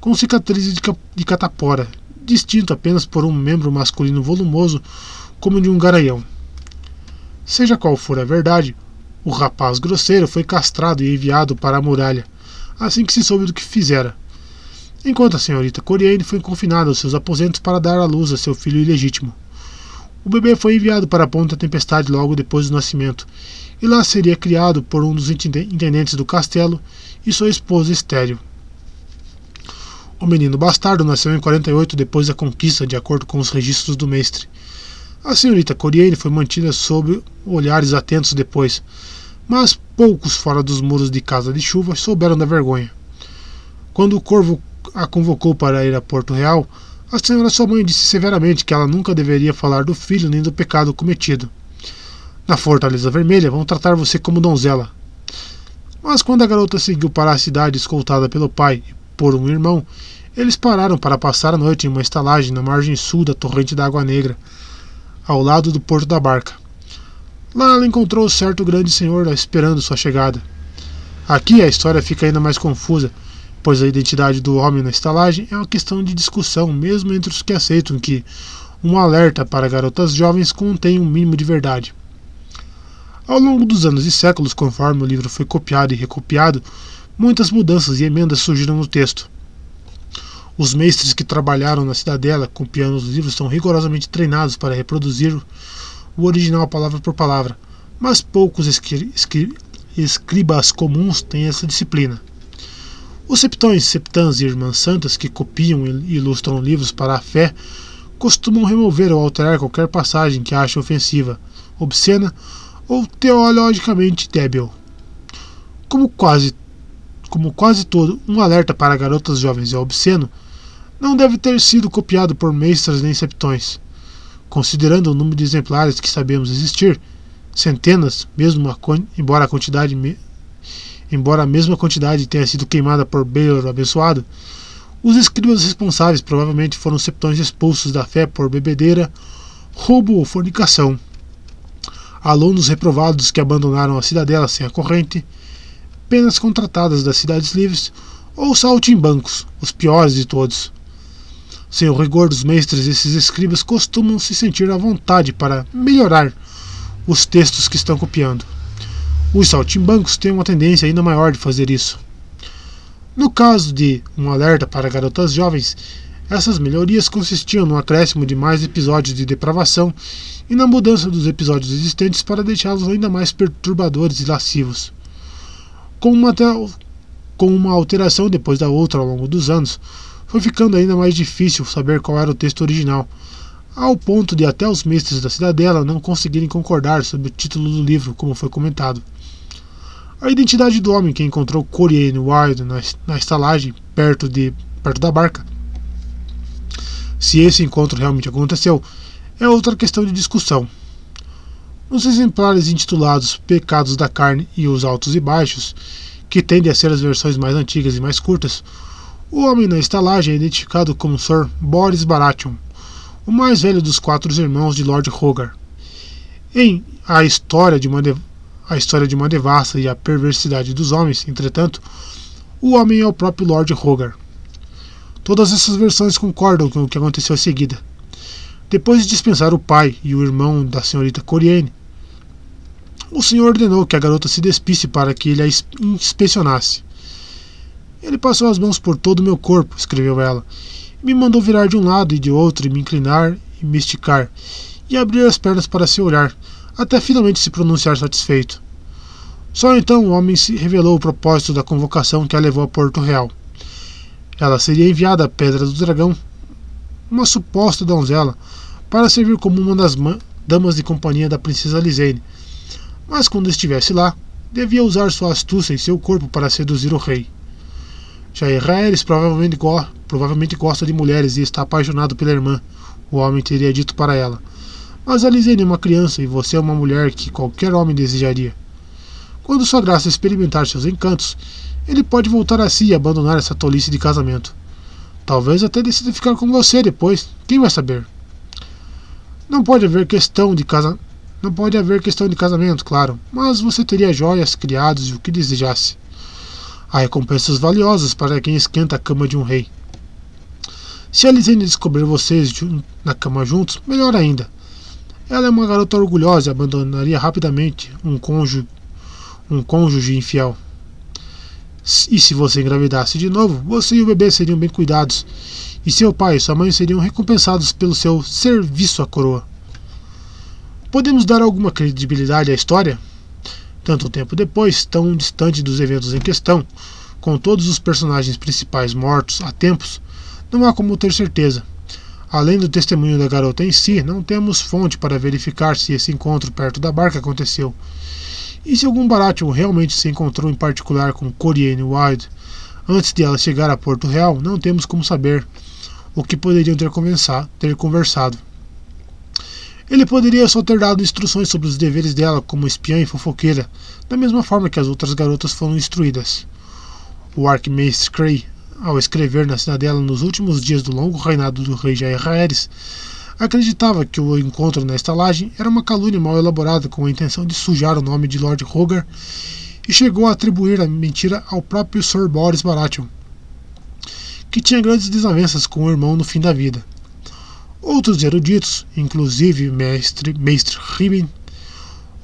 com cicatrizes de, de catapora, distinto apenas por um membro masculino volumoso como de um garanhão. Seja qual for a verdade, o rapaz grosseiro foi castrado e enviado para a muralha, assim que se soube do que fizera. Enquanto a senhorita Coriane foi confinada aos seus aposentos para dar à luz a seu filho ilegítimo. O bebê foi enviado para a Ponta Tempestade logo depois do nascimento, e lá seria criado por um dos intendentes do castelo e sua esposa estéril. O menino bastardo nasceu em 48 depois da conquista, de acordo com os registros do mestre. A senhorita Coriene foi mantida sob olhares atentos depois, mas poucos fora dos muros de Casa de Chuva souberam da vergonha. Quando o corvo a convocou para ir a Porto Real, a senhora sua mãe disse severamente que ela nunca deveria falar do filho nem do pecado cometido. Na Fortaleza Vermelha vão tratar você como donzela. Mas quando a garota seguiu para a cidade escoltada pelo pai por um irmão, eles pararam para passar a noite em uma estalagem na margem sul da torrente da Água Negra, ao lado do porto da barca. Lá ela encontrou certo grande senhor esperando sua chegada. Aqui a história fica ainda mais confusa, pois a identidade do homem na estalagem é uma questão de discussão, mesmo entre os que aceitam que um alerta para garotas jovens contém um mínimo de verdade. Ao longo dos anos e séculos, conforme o livro foi copiado e recopiado, muitas mudanças e emendas surgiram no texto. Os mestres que trabalharam na cidadela copiando os livros são rigorosamente treinados para reproduzir o original palavra por palavra, mas poucos escri escri escribas comuns têm essa disciplina. Os septões, septãs e irmãs santas que copiam e ilustram livros para a fé costumam remover ou alterar qualquer passagem que achem ofensiva, obscena ou teologicamente débil. Como quase, como quase todo um alerta para garotas jovens é obsceno, não deve ter sido copiado por mestras nem septões. Considerando o número de exemplares que sabemos existir, centenas, mesmo a, embora a quantidade embora a mesma quantidade tenha sido queimada por Baylor abençoado, os escribas responsáveis provavelmente foram septões expulsos da fé por bebedeira, roubo ou fornicação. Alunos reprovados que abandonaram a cidadela sem a corrente, penas contratadas das cidades livres ou saltimbancos, os piores de todos. Sem o rigor dos mestres, esses escribas costumam se sentir à vontade para melhorar os textos que estão copiando. Os saltimbancos têm uma tendência ainda maior de fazer isso. No caso de um alerta para garotas jovens, essas melhorias consistiam no acréscimo de mais episódios de depravação e na mudança dos episódios existentes para deixá-los ainda mais perturbadores e lascivos. Com uma, com uma alteração depois da outra ao longo dos anos, foi ficando ainda mais difícil saber qual era o texto original, ao ponto de até os mestres da cidadela não conseguirem concordar sobre o título do livro, como foi comentado. A identidade do homem que encontrou Corey Wilde na, na estalagem perto, de, perto da barca, se esse encontro realmente aconteceu, é outra questão de discussão. Nos exemplares intitulados Pecados da Carne e os Altos e Baixos, que tendem a ser as versões mais antigas e mais curtas, o homem na estalagem é identificado como Sir Boris Baratheon, o mais velho dos quatro irmãos de Lord Hogar. Em A História de uma, de... a história de uma Devassa e a Perversidade dos Homens, entretanto, o homem é o próprio Lord Hogar. Todas essas versões concordam com o que aconteceu a seguida. Depois de dispensar o pai e o irmão da senhorita Coriene, o senhor ordenou que a garota se despisse para que ele a inspecionasse. Ele passou as mãos por todo o meu corpo, escreveu ela, e me mandou virar de um lado e de outro, e me inclinar e me esticar, e abrir as pernas para se olhar, até finalmente se pronunciar satisfeito. Só então o homem se revelou o propósito da convocação que a levou a Porto Real. Ela seria enviada à Pedra do Dragão, uma suposta donzela, para servir como uma das damas de companhia da princesa Lisene. Mas quando estivesse lá, devia usar sua astúcia e seu corpo para seduzir o rei. Raelis provavelmente, go provavelmente gosta de mulheres e está apaixonado pela irmã, o homem teria dito para ela. Mas a Lisene é uma criança e você é uma mulher que qualquer homem desejaria. Quando sua graça experimentar seus encantos, ele pode voltar a si e abandonar essa tolice de casamento. Talvez até decida ficar com você depois, quem vai saber? Não pode haver questão de casa... Não pode haver questão de casamento, claro, mas você teria joias, criados e o que desejasse. Há recompensas valiosas para quem esquenta a cama de um rei. Se a Lisene descobrir vocês na cama juntos, melhor ainda. Ela é uma garota orgulhosa e abandonaria rapidamente um cônjuge, um cônjuge infiel. E se você engravidasse de novo, você e o bebê seriam bem cuidados, e seu pai e sua mãe seriam recompensados pelo seu serviço à coroa. Podemos dar alguma credibilidade à história? Tanto tempo depois, tão distante dos eventos em questão, com todos os personagens principais mortos há tempos, não há como ter certeza. Além do testemunho da garota em si, não temos fonte para verificar se esse encontro perto da barca aconteceu. E se algum Baratheon realmente se encontrou em particular com Coriane Wilde antes de ela chegar a Porto Real, não temos como saber o que poderiam ter, ter conversado. Ele poderia só ter dado instruções sobre os deveres dela como espiã e fofoqueira, da mesma forma que as outras garotas foram instruídas. O Arquimestre Cray ao escrever na cidadela nos últimos dias do longo reinado do rei Jair Aeres, acreditava que o encontro na estalagem era uma calúnia mal elaborada com a intenção de sujar o nome de Lord Rogar e chegou a atribuir a mentira ao próprio Sir Boris Baratheon, que tinha grandes desavenças com o irmão no fim da vida. Outros eruditos, inclusive mestre, mestre Ribben,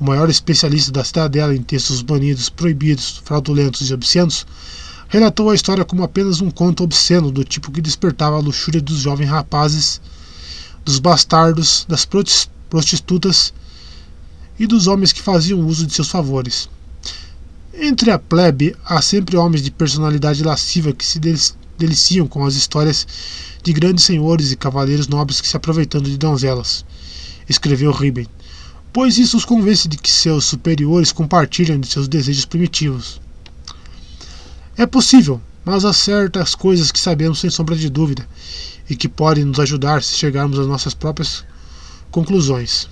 o maior especialista da cidadela em textos banidos, proibidos, fraudulentos e obscenos, relatou a história como apenas um conto obsceno do tipo que despertava a luxúria dos jovens rapazes, dos bastardos, das prostitutas e dos homens que faziam uso de seus favores. Entre a plebe há sempre homens de personalidade lasciva que se deliciam com as histórias de grandes senhores e cavaleiros nobres que se aproveitando de donzelas, escreveu Ribben, pois isso os convence de que seus superiores compartilham de seus desejos primitivos. É possível, mas há certas coisas que sabemos sem sombra de dúvida e que podem nos ajudar se chegarmos às nossas próprias conclusões.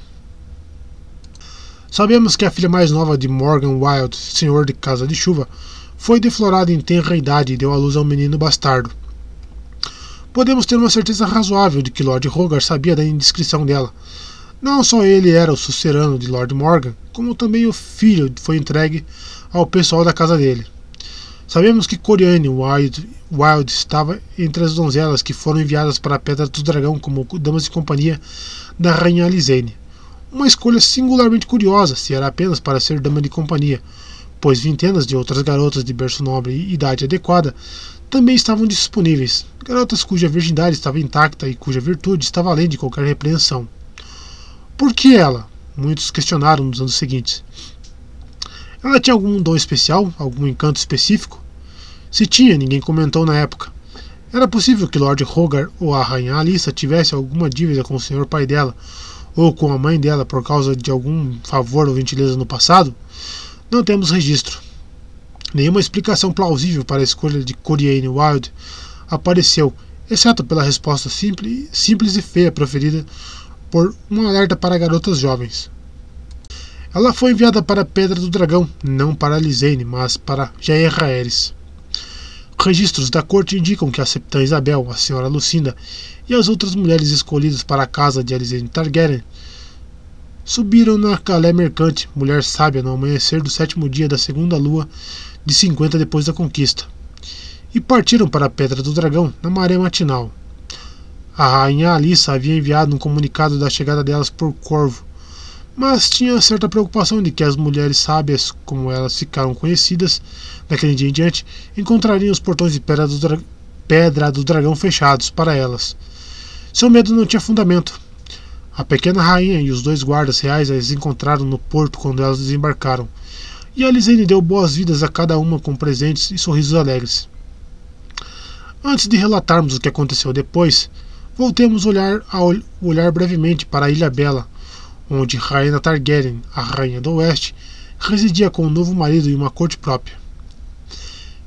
Sabemos que a filha mais nova de Morgan Wild, senhor de Casa de Chuva, foi deflorada em tenra idade e deu à luz a um menino bastardo. Podemos ter uma certeza razoável de que Lord Rogar sabia da indiscrição dela. Não só ele era o sucerano de Lord Morgan, como também o filho foi entregue ao pessoal da casa dele. Sabemos que Coriane Wild, Wild estava entre as donzelas que foram enviadas para a Pedra do Dragão como damas de companhia da Rainha Alizane. Uma escolha singularmente curiosa, se era apenas para ser dama de companhia, pois vintenas de outras garotas de berço nobre e idade adequada também estavam disponíveis, garotas cuja virgindade estava intacta e cuja virtude estava além de qualquer repreensão. Por que ela? Muitos questionaram nos anos seguintes. Ela tinha algum dom especial, algum encanto específico? Se tinha, ninguém comentou na época. Era possível que Lord Rogar ou a Rainha Alissa tivesse alguma dívida com o senhor pai dela, ou com a mãe dela por causa de algum favor ou gentileza no passado? Não temos registro. Nenhuma explicação plausível para a escolha de Coriane Wild apareceu, exceto pela resposta simples, simples e feia proferida por um alerta para garotas jovens. Ela foi enviada para a Pedra do Dragão, não para Lisane, mas para Jair Aeres. Registros da corte indicam que a Septã Isabel, a Senhora Lucinda e as outras mulheres escolhidas para a casa de Alisane Targaryen Subiram na Calé Mercante, mulher sábia, no amanhecer do sétimo dia da segunda lua de 50 depois da conquista, e partiram para a Pedra do Dragão na maré matinal. A rainha Alissa havia enviado um comunicado da chegada delas por corvo, mas tinha certa preocupação de que as mulheres sábias, como elas ficaram conhecidas daquele dia em diante, encontrariam os portões de Pedra do, Dra Pedra do Dragão fechados para elas. Seu medo não tinha fundamento, a pequena rainha e os dois guardas reais as encontraram no porto quando elas desembarcaram, e a Lisene deu boas-vindas a cada uma com presentes e sorrisos alegres. Antes de relatarmos o que aconteceu depois, voltemos olhar a olhar brevemente para a Ilha Bela, onde Rainha Targaryen, a rainha do Oeste, residia com um novo marido e uma corte própria.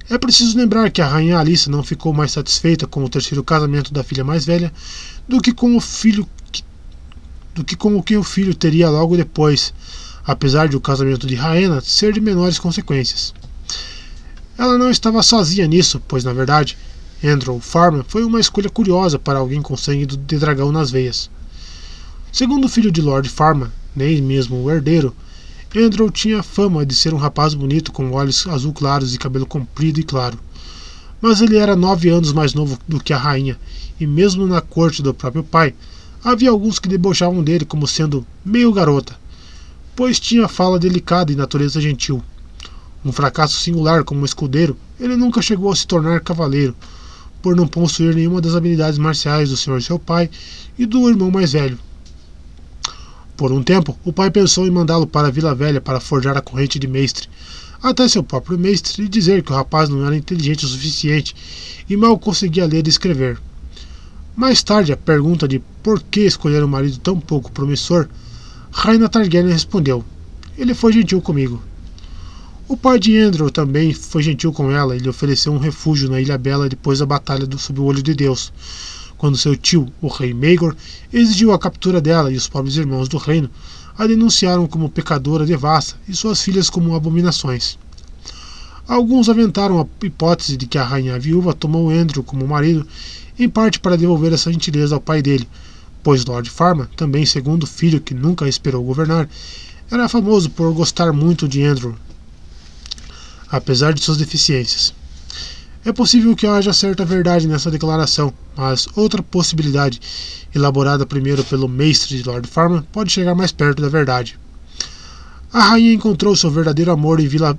É preciso lembrar que a rainha Alice não ficou mais satisfeita com o terceiro casamento da filha mais velha do que com o filho do que com o que o filho teria logo depois, apesar de o casamento de Raena ser de menores consequências. Ela não estava sozinha nisso, pois na verdade, Andrew Farman foi uma escolha curiosa para alguém com sangue de dragão nas veias. Segundo o filho de Lord Farman, nem mesmo o herdeiro, Andrew tinha fama de ser um rapaz bonito com olhos azul claros e cabelo comprido e claro. Mas ele era nove anos mais novo do que a rainha, e mesmo na corte do próprio pai, Havia alguns que debochavam dele como sendo meio garota, pois tinha fala delicada e natureza gentil. Um fracasso singular como escudeiro, ele nunca chegou a se tornar cavaleiro, por não possuir nenhuma das habilidades marciais do senhor seu pai e do irmão mais velho. Por um tempo, o pai pensou em mandá-lo para a Vila Velha para forjar a corrente de mestre, até seu próprio mestre lhe dizer que o rapaz não era inteligente o suficiente e mal conseguia ler e escrever. Mais tarde, a pergunta de por que escolher um marido tão pouco promissor, Raina Targaryen respondeu: Ele foi gentil comigo. O pai de Andrew também foi gentil com ela e lhe ofereceu um refúgio na Ilha Bela depois da batalha do Sob o Olho de Deus, quando seu tio, o rei Maegor, exigiu a captura dela e os pobres irmãos do reino a denunciaram como pecadora devassa e suas filhas como abominações. Alguns aventaram a hipótese de que a rainha viúva tomou Andrew como marido, em parte para devolver essa gentileza ao pai dele, pois Lord Farman, também segundo filho que nunca esperou governar, era famoso por gostar muito de Andrew, apesar de suas deficiências. É possível que haja certa verdade nessa declaração, mas outra possibilidade, elaborada primeiro pelo mestre de Lord Farman, pode chegar mais perto da verdade. A rainha encontrou seu verdadeiro amor em, Vila,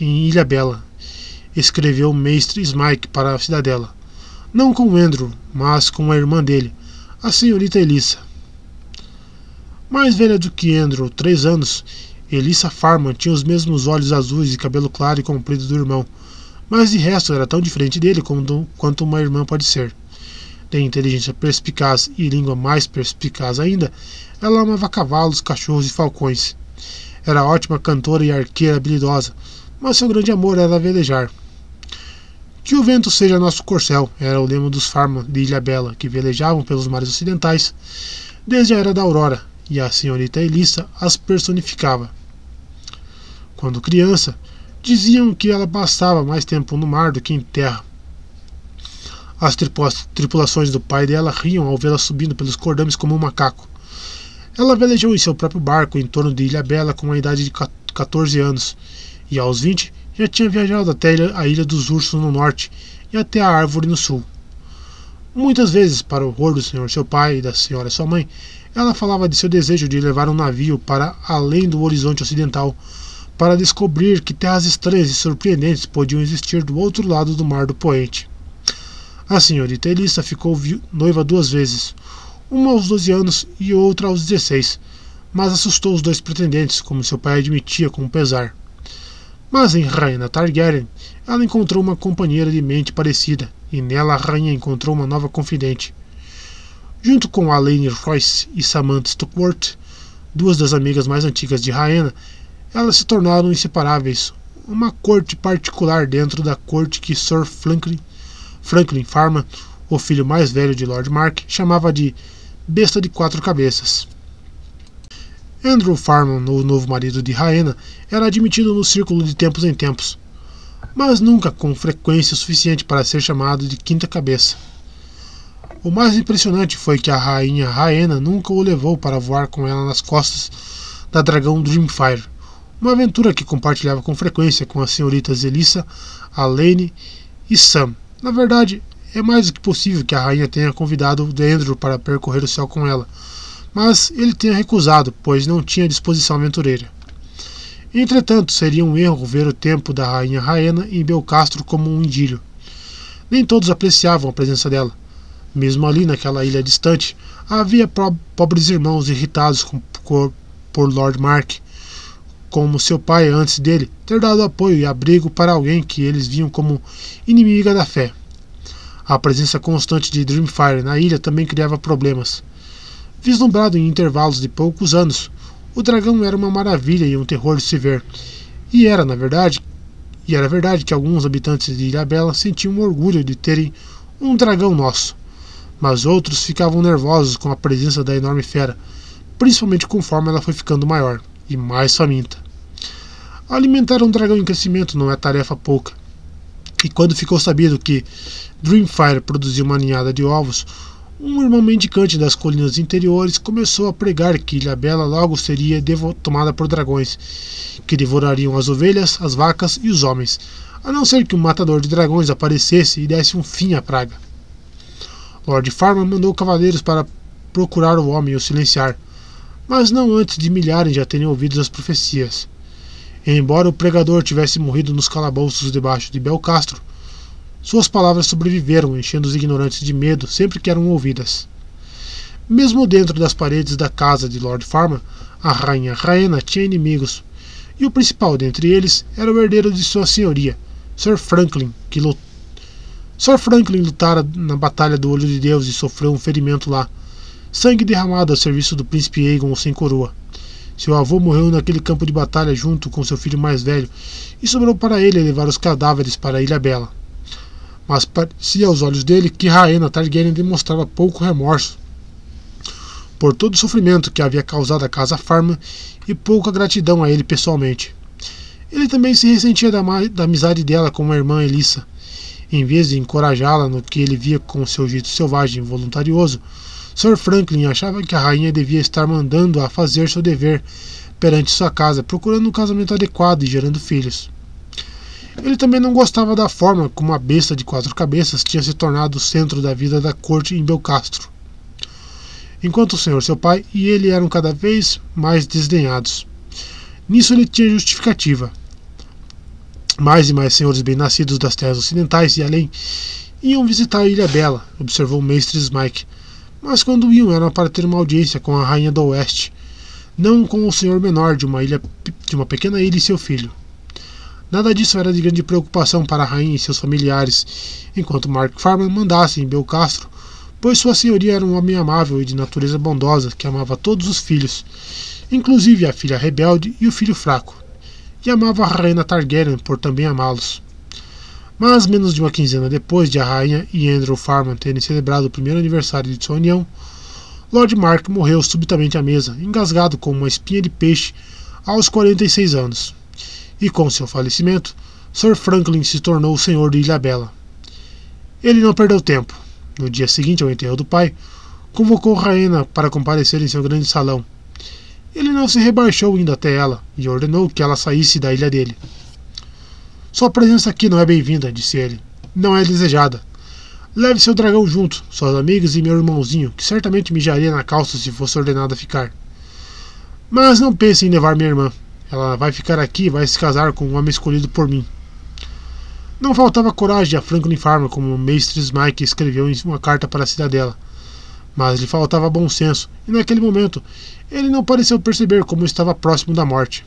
em Ilha Bela, escreveu o mestre Smike para a cidadela. Não com Andrew, mas com a irmã dele, a senhorita Elissa. Mais velha do que Andrew, três anos, Elissa Farman tinha os mesmos olhos azuis e cabelo claro e comprido do irmão, mas de resto era tão diferente dele quanto uma irmã pode ser. De inteligência perspicaz e língua mais perspicaz ainda, ela amava cavalos, cachorros e falcões. Era ótima cantora e arqueira habilidosa, mas seu grande amor era velejar. Que o vento seja nosso corcel, era o lema dos Farman de Ilha Bela, que velejavam pelos mares ocidentais desde a era da aurora, e a senhorita Elissa as personificava. Quando criança, diziam que ela passava mais tempo no mar do que em terra. As tripulações do pai dela riam ao vê-la subindo pelos cordames como um macaco. Ela velejou em seu próprio barco em torno de Ilha Bela com a idade de 14 anos, e aos 20 já tinha viajado até a Ilha dos Ursos no norte e até a Árvore no sul. Muitas vezes, para o horror do senhor seu pai e da senhora sua mãe, ela falava de seu desejo de levar um navio para além do horizonte ocidental, para descobrir que terras estranhas e surpreendentes podiam existir do outro lado do Mar do Poente. A senhorita Elissa ficou noiva duas vezes, uma aos 12 anos e outra aos 16, mas assustou os dois pretendentes, como seu pai admitia com pesar. Mas em Rainha Targaryen, ela encontrou uma companheira de mente parecida, e nela a rainha encontrou uma nova confidente. Junto com Alain Royce e Samantha Stockworth, duas das amigas mais antigas de Raena, elas se tornaram inseparáveis, uma corte particular dentro da corte que Sir Franklin, Franklin Farman, o filho mais velho de Lord Mark, chamava de besta de quatro cabeças. Andrew Farman, o novo marido de Raena, era admitido no círculo de tempos em tempos, mas nunca com frequência suficiente para ser chamado de quinta cabeça. O mais impressionante foi que a rainha Raena nunca o levou para voar com ela nas costas da dragão Dreamfire, uma aventura que compartilhava com frequência com as senhoritas Elissa, Alaine e Sam. Na verdade, é mais do que possível que a rainha tenha convidado Andrew para percorrer o céu com ela, mas ele tenha recusado, pois não tinha disposição aventureira. Entretanto, seria um erro ver o tempo da rainha Raena em Belcastro como um indílio. Nem todos apreciavam a presença dela. Mesmo ali naquela ilha distante, havia pobres irmãos irritados com, por Lord Mark, como seu pai antes dele ter dado apoio e abrigo para alguém que eles viam como inimiga da fé. A presença constante de Dreamfire na ilha também criava problemas. Vislumbrado em intervalos de poucos anos, o dragão era uma maravilha e um terror de se ver. E era, na verdade, e era verdade que alguns habitantes de Ilha Bela sentiam orgulho de terem um dragão nosso. Mas outros ficavam nervosos com a presença da enorme fera, principalmente conforme ela foi ficando maior e mais faminta. Alimentar um dragão em crescimento não é tarefa pouca. E quando ficou sabido que Dreamfire produzia uma ninhada de ovos, um irmão mendicante das colinas interiores começou a pregar que Ilha Bela logo seria tomada por dragões, que devorariam as ovelhas, as vacas e os homens, a não ser que um matador de dragões aparecesse e desse um fim à praga. Lord Farman mandou cavaleiros para procurar o homem e o silenciar, mas não antes de milhares já terem ouvido as profecias. Embora o pregador tivesse morrido nos calabouços debaixo de Belcastro, suas palavras sobreviveram, enchendo os ignorantes de medo sempre que eram ouvidas. Mesmo dentro das paredes da casa de Lord Farman, a rainha Raena tinha inimigos, e o principal dentre eles era o herdeiro de sua senhoria, Sir Franklin, que lut... Sir Franklin lutara na Batalha do Olho de Deus e sofreu um ferimento lá. Sangue derramado a serviço do príncipe Aegon sem coroa. Seu avô morreu naquele campo de batalha junto com seu filho mais velho, e sobrou para ele levar os cadáveres para a Ilha Bela mas parecia aos olhos dele que Raena Targaryen demonstrava pouco remorso por todo o sofrimento que havia causado a casa Farman e pouca gratidão a ele pessoalmente. Ele também se ressentia da, da amizade dela com a irmã Elissa. Em vez de encorajá-la no que ele via com seu jeito selvagem e voluntarioso, Sir Franklin achava que a rainha devia estar mandando-a fazer seu dever perante sua casa, procurando um casamento adequado e gerando filhos. Ele também não gostava da forma como a besta de quatro cabeças tinha se tornado o centro da vida da corte em Belcastro. Enquanto o senhor, seu pai, e ele eram cada vez mais desdenhados. Nisso ele tinha justificativa. Mais e mais senhores bem-nascidos das terras ocidentais e além iam visitar a Ilha Bela, observou o mestre Smike. Mas quando iam era para ter uma audiência com a rainha do Oeste, não com o senhor menor de uma ilha de uma pequena ilha e seu filho. Nada disso era de grande preocupação para a rainha e seus familiares, enquanto Mark Farman mandasse em Belcastro, pois sua senhoria era um homem amável e de natureza bondosa que amava todos os filhos, inclusive a filha rebelde e o filho fraco, e amava a rainha Targaryen por também amá-los. Mas menos de uma quinzena depois de a rainha e Andrew Farman terem celebrado o primeiro aniversário de sua união, Lord Mark morreu subitamente à mesa, engasgado com uma espinha de peixe aos 46 anos. E com seu falecimento, Sir Franklin se tornou o senhor de Ilha Bela. Ele não perdeu tempo. No dia seguinte ao enterro do pai, convocou Raena para comparecer em seu grande salão. Ele não se rebaixou indo até ela e ordenou que ela saísse da ilha dele. Sua presença aqui não é bem-vinda, disse ele. Não é desejada. Leve seu dragão junto, suas amigas e meu irmãozinho, que certamente mijaria na calça se fosse ordenado a ficar. Mas não pense em levar minha irmã. Ela vai ficar aqui e vai se casar com um homem escolhido por mim. Não faltava coragem a Franklin Farmer, como o mestre Smike escreveu em uma carta para a cidadela. Mas lhe faltava bom senso, e naquele momento ele não pareceu perceber como estava próximo da morte.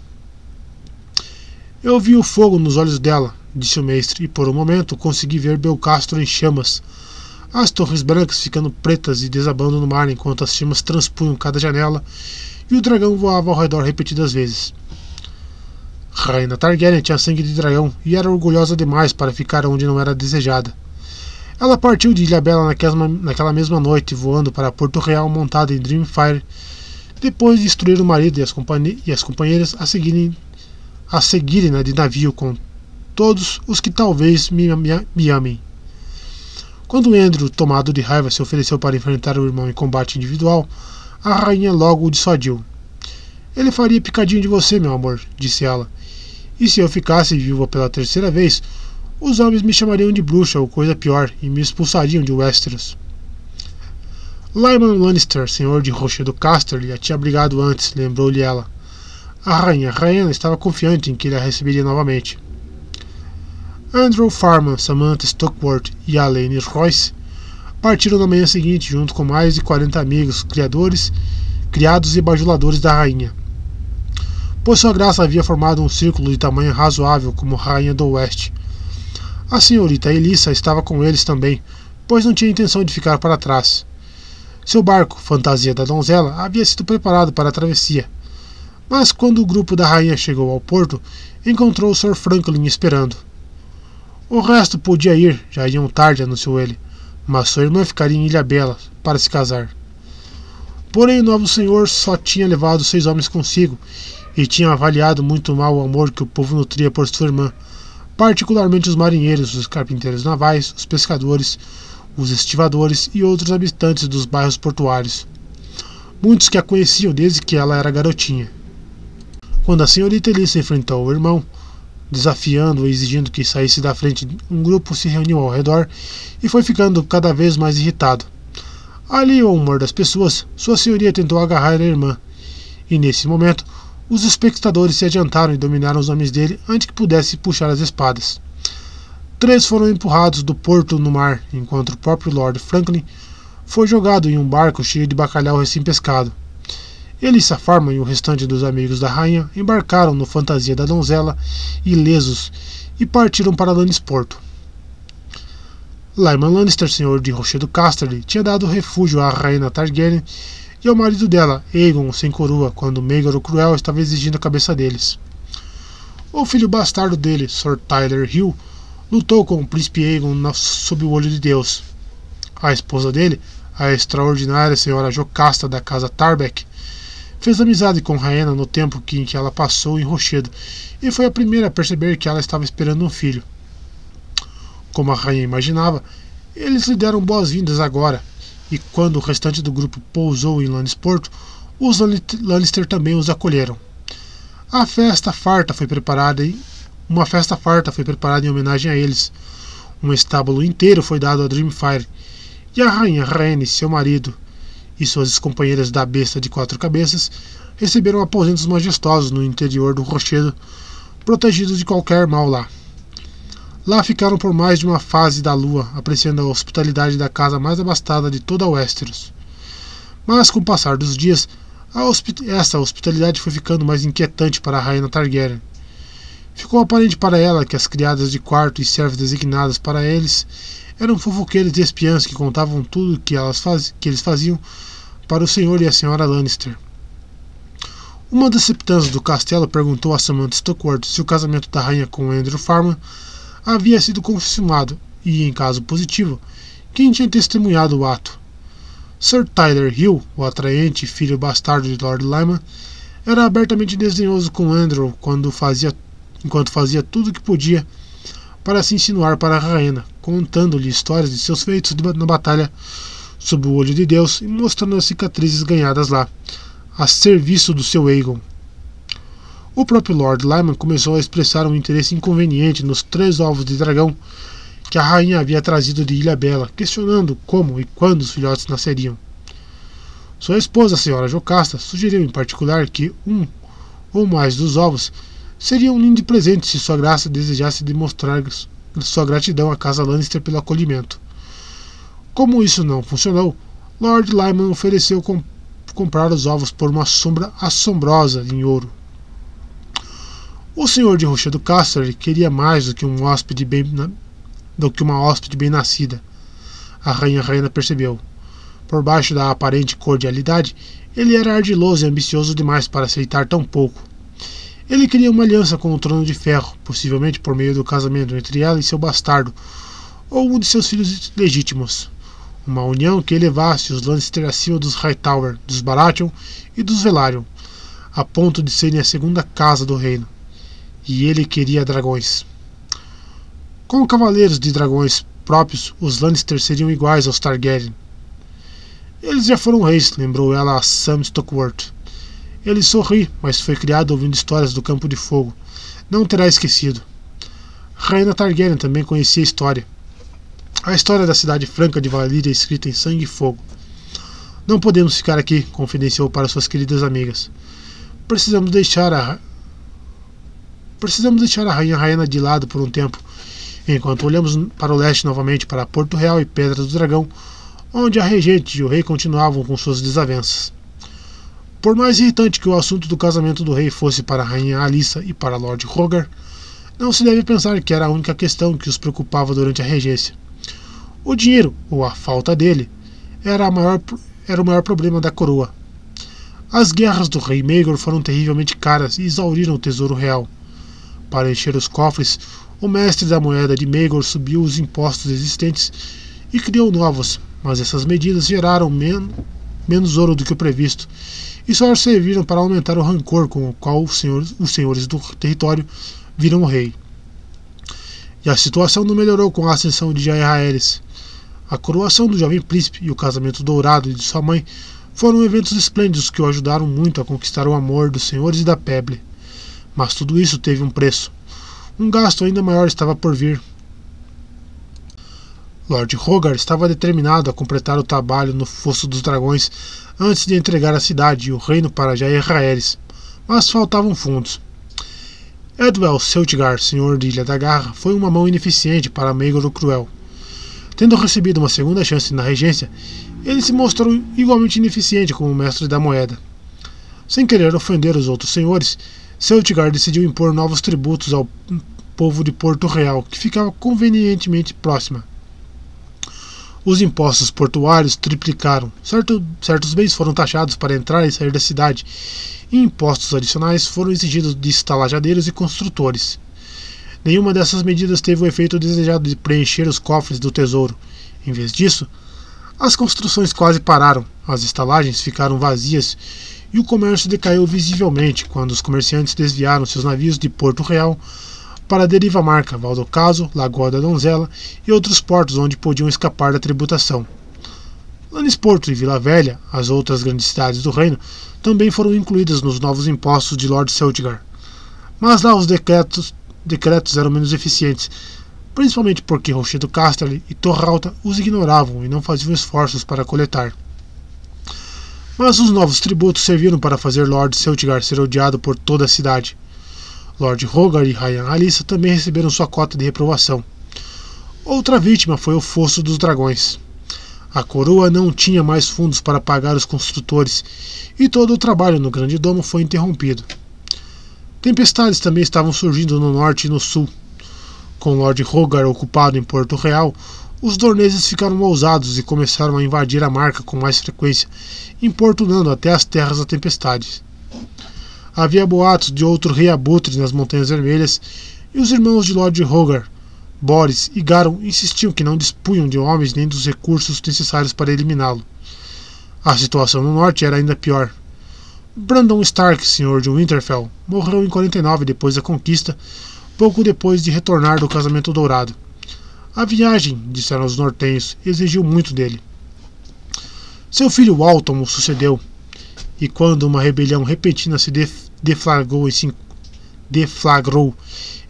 Eu vi o fogo nos olhos dela, disse o mestre, e por um momento consegui ver Belcastro em chamas, as torres brancas ficando pretas e desabando no mar enquanto as chamas transpunham cada janela e o dragão voava ao redor repetidas vezes. Raina Targaryen tinha sangue de dragão e era orgulhosa demais para ficar onde não era desejada. Ela partiu de Ilha Bela naquela, naquela mesma noite, voando para Porto Real montada em Dreamfire, depois de instruir o marido e as, e as companheiras a seguirem, a seguirem né, de navio com todos os que talvez me, me, me amem. Quando Andrew, tomado de raiva, se ofereceu para enfrentar o irmão em combate individual, a rainha logo o dissuadiu. Ele faria picadinho de você, meu amor, disse ela. E se eu ficasse viúva pela terceira vez, os homens me chamariam de bruxa ou coisa pior e me expulsariam de Westeros. Lyman Lannister, senhor de Rochedo Casterly, a tinha abrigado antes, lembrou-lhe ela. A rainha Rhaena estava confiante em que ele a receberia novamente. Andrew Farman, Samantha Stockworth e Alaine Royce partiram na manhã seguinte junto com mais de 40 amigos, criadores, criados e bajuladores da rainha. Pois sua graça havia formado um círculo de tamanho razoável como rainha do oeste. A senhorita Elissa estava com eles também, pois não tinha intenção de ficar para trás. Seu barco, fantasia da donzela, havia sido preparado para a travessia. Mas quando o grupo da rainha chegou ao porto, encontrou o Sr. Franklin esperando. O resto podia ir, já iam tarde, anunciou ele, mas sua irmã ficaria em Ilha Bela para se casar. Porém, o novo senhor só tinha levado seis homens consigo e tinha avaliado muito mal o amor que o povo nutria por sua irmã, particularmente os marinheiros, os carpinteiros navais, os pescadores, os estivadores e outros habitantes dos bairros portuários. Muitos que a conheciam desde que ela era garotinha. Quando a senhorita Elisa enfrentou o irmão, desafiando ou exigindo que saísse da frente, um grupo se reuniu ao redor e foi ficando cada vez mais irritado. Ali ao humor das pessoas, sua senhoria tentou agarrar a irmã, e nesse momento os espectadores se adiantaram e dominaram os homens dele antes que pudesse puxar as espadas. Três foram empurrados do porto no mar, enquanto o próprio Lord Franklin foi jogado em um barco cheio de bacalhau recém-pescado. Elissa Farman e o restante dos amigos da rainha embarcaram no Fantasia da Donzela, ilesos, e partiram para Lannisporto. Lyman Lannister, senhor de Rochedo Casterly, tinha dado refúgio à rainha Targaryen e ao marido dela, Aegon sem coroa, quando Maegor o Cruel estava exigindo a cabeça deles. O filho bastardo dele, Sir Tyler Hill, lutou com o príncipe Aegon sob o olho de Deus. A esposa dele, a extraordinária senhora Jocasta da casa Tarbeck, Fez amizade com Raena no tempo em que ela passou em Rochedo e foi a primeira a perceber que ela estava esperando um filho. Como a rainha imaginava, eles lhe deram boas-vindas agora, e quando o restante do grupo pousou em Lannisporto, os Lannister também os acolheram. A festa farta foi preparada em uma festa farta foi preparada em homenagem a eles. Um estábulo inteiro foi dado a Dreamfire, e a rainha Rhaenys, seu marido, e suas companheiras da besta de quatro cabeças receberam aposentos majestosos no interior do rochedo, protegidos de qualquer mal lá. Lá ficaram por mais de uma fase da lua, apreciando a hospitalidade da casa mais abastada de toda Westeros. Mas com o passar dos dias, hospi essa hospitalidade foi ficando mais inquietante para a rainha Targaryen. Ficou aparente para ela que as criadas de quarto e servas designadas para eles eram fofoqueiros e espiãs que contavam tudo que, elas que eles faziam para o senhor e a senhora Lannister. Uma das septãs do castelo perguntou a Samantha Stockworth se o casamento da rainha com Andrew Farman havia sido confirmado e, em caso positivo, quem tinha testemunhado o ato. Sir Tyler Hill, o atraente filho bastardo de Lord Lyman, era abertamente desdenhoso com Andrew quando fazia, enquanto fazia tudo o que podia para se insinuar para a rainha, contando-lhe histórias de seus feitos na batalha sob o olho de Deus e mostrando as cicatrizes ganhadas lá, a serviço do seu Aegon. O próprio Lord Lyman começou a expressar um interesse inconveniente nos três ovos de dragão que a rainha havia trazido de Ilha Bela, questionando como e quando os filhotes nasceriam. Sua esposa, a senhora Jocasta, sugeriu em particular que um ou mais dos ovos seria um lindo presente se sua graça desejasse demonstrar sua gratidão à casa Lannister pelo acolhimento. Como isso não funcionou, Lord Lyman ofereceu comp comprar os ovos por uma sombra assombrosa em ouro. O senhor de Rochedo Casterly queria mais do que um hóspede bem do que uma hóspede bem nascida. A rainha Raina percebeu. Por baixo da aparente cordialidade, ele era ardiloso e ambicioso demais para aceitar tão pouco. Ele queria uma aliança com o trono de ferro, possivelmente por meio do casamento entre ela e seu bastardo, ou um de seus filhos legítimos. Uma união que elevasse os Lannister acima dos Hightower, dos Baratheon e dos Velaryon, a ponto de serem a segunda casa do reino e ele queria dragões. Com cavaleiros de dragões próprios, os Lannister seriam iguais aos Targaryen. Eles já foram reis, lembrou ela a Sam Stockworth. Ele sorri, mas foi criado ouvindo histórias do Campo de Fogo. Não terá esquecido. Raina Targaryen também conhecia a história. A história da cidade franca de Valíria escrita em sangue e fogo. Não podemos ficar aqui, confidenciou para suas queridas amigas. Precisamos deixar a Precisamos deixar a Rainha Raina de lado por um tempo, enquanto olhamos para o leste novamente para Porto Real e Pedra do Dragão, onde a regente e o rei continuavam com suas desavenças. Por mais irritante que o assunto do casamento do rei fosse para a rainha Alissa e para Lord Rogar, não se deve pensar que era a única questão que os preocupava durante a regência. O dinheiro, ou a falta dele, era, maior, era o maior problema da coroa. As guerras do rei Maegor foram terrivelmente caras e exauriram o tesouro real. Para encher os cofres, o mestre da moeda de Megor subiu os impostos existentes e criou novos, mas essas medidas geraram men menos ouro do que o previsto e só serviram para aumentar o rancor com o qual os senhores, os senhores do território viram o rei. E a situação não melhorou com a ascensão de Jair. A coroação do jovem príncipe e o casamento dourado de sua mãe foram eventos esplêndidos que o ajudaram muito a conquistar o amor dos senhores e da Peble. Mas tudo isso teve um preço. Um gasto ainda maior estava por vir. Lord Rogar estava determinado a completar o trabalho no Fosso dos Dragões antes de entregar a cidade e o reino para Jair Raelis, mas faltavam fundos. Edwell Celtigar, senhor de Ilha da Garra, foi uma mão ineficiente para Maegor o Cruel. Tendo recebido uma segunda chance na regência, ele se mostrou igualmente ineficiente como mestre da moeda. Sem querer ofender os outros senhores, Celtigar decidiu impor novos tributos ao povo de Porto Real, que ficava convenientemente próxima. Os impostos portuários triplicaram, certo, certos bens foram taxados para entrar e sair da cidade, e impostos adicionais foram exigidos de estalajadeiros e construtores. Nenhuma dessas medidas teve o efeito desejado de preencher os cofres do tesouro. Em vez disso, as construções quase pararam, as estalagens ficaram vazias e o comércio decaiu visivelmente quando os comerciantes desviaram seus navios de Porto Real para a deriva marca Valdocaso, Lagoa da Donzela e outros portos onde podiam escapar da tributação. Lannisporto e Vila Velha, as outras grandes cidades do reino, também foram incluídas nos novos impostos de Lord Celtigar. Mas lá os decretos, decretos eram menos eficientes, principalmente porque Rochedo Casterly e Torralta os ignoravam e não faziam esforços para coletar. Mas os novos tributos serviram para fazer Lord Celtigar ser odiado por toda a cidade. Lord Rogar e Ryan Alissa também receberam sua cota de reprovação. Outra vítima foi o Fosso dos Dragões. A coroa não tinha mais fundos para pagar os construtores e todo o trabalho no Grande Domo foi interrompido. Tempestades também estavam surgindo no norte e no sul. Com Lord Rogar ocupado em Porto Real, os dorneses ficaram ousados e começaram a invadir a marca com mais frequência, importunando até as terras da tempestade. Havia boatos de outro rei abutre nas Montanhas Vermelhas, e os irmãos de Lord Rogar, Boris e Garon, insistiam que não dispunham de homens nem dos recursos necessários para eliminá-lo. A situação no norte era ainda pior. Brandon Stark, senhor de Winterfell, morreu em 49 depois da conquista, pouco depois de retornar do casamento dourado. A viagem, disseram os nortenhos, exigiu muito dele. Seu filho Walton o sucedeu, e quando uma rebelião repentina se deflagrou em, deflagrou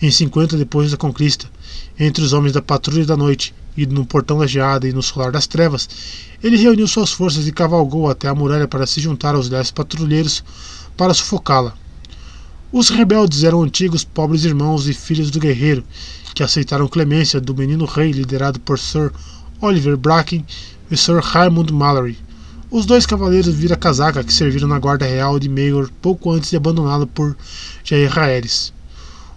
em 50 depois da conquista, entre os homens da Patrulha da Noite e no Portão da Geada e no Solar das Trevas, ele reuniu suas forças e cavalgou até a muralha para se juntar aos dez patrulheiros para sufocá-la. Os rebeldes eram antigos pobres irmãos e filhos do guerreiro, que aceitaram clemência do menino rei liderado por Sir Oliver Bracken e Sir Raymond Mallory, os dois cavaleiros vira-casaca que serviram na guarda real de Mayor pouco antes de abandoná-lo por Jair Raeres.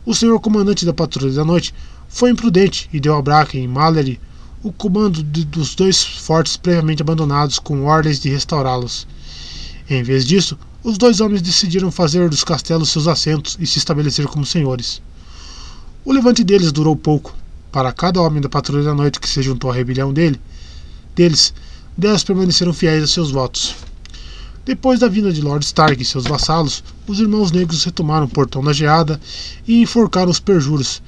O senhor comandante da patrulha da noite foi imprudente e deu a Bracken e Mallory o comando de, dos dois fortes previamente abandonados com ordens de restaurá-los. Em vez disso, os dois homens decidiram fazer dos castelos seus assentos e se estabelecer como senhores. O levante deles durou pouco. Para cada homem da patrulha da noite que se juntou à rebelião dele, deles, dez permaneceram fiéis a seus votos. Depois da vinda de Lord Stark e seus vassalos, os irmãos negros retomaram o portão da geada e enforcaram os perjuros,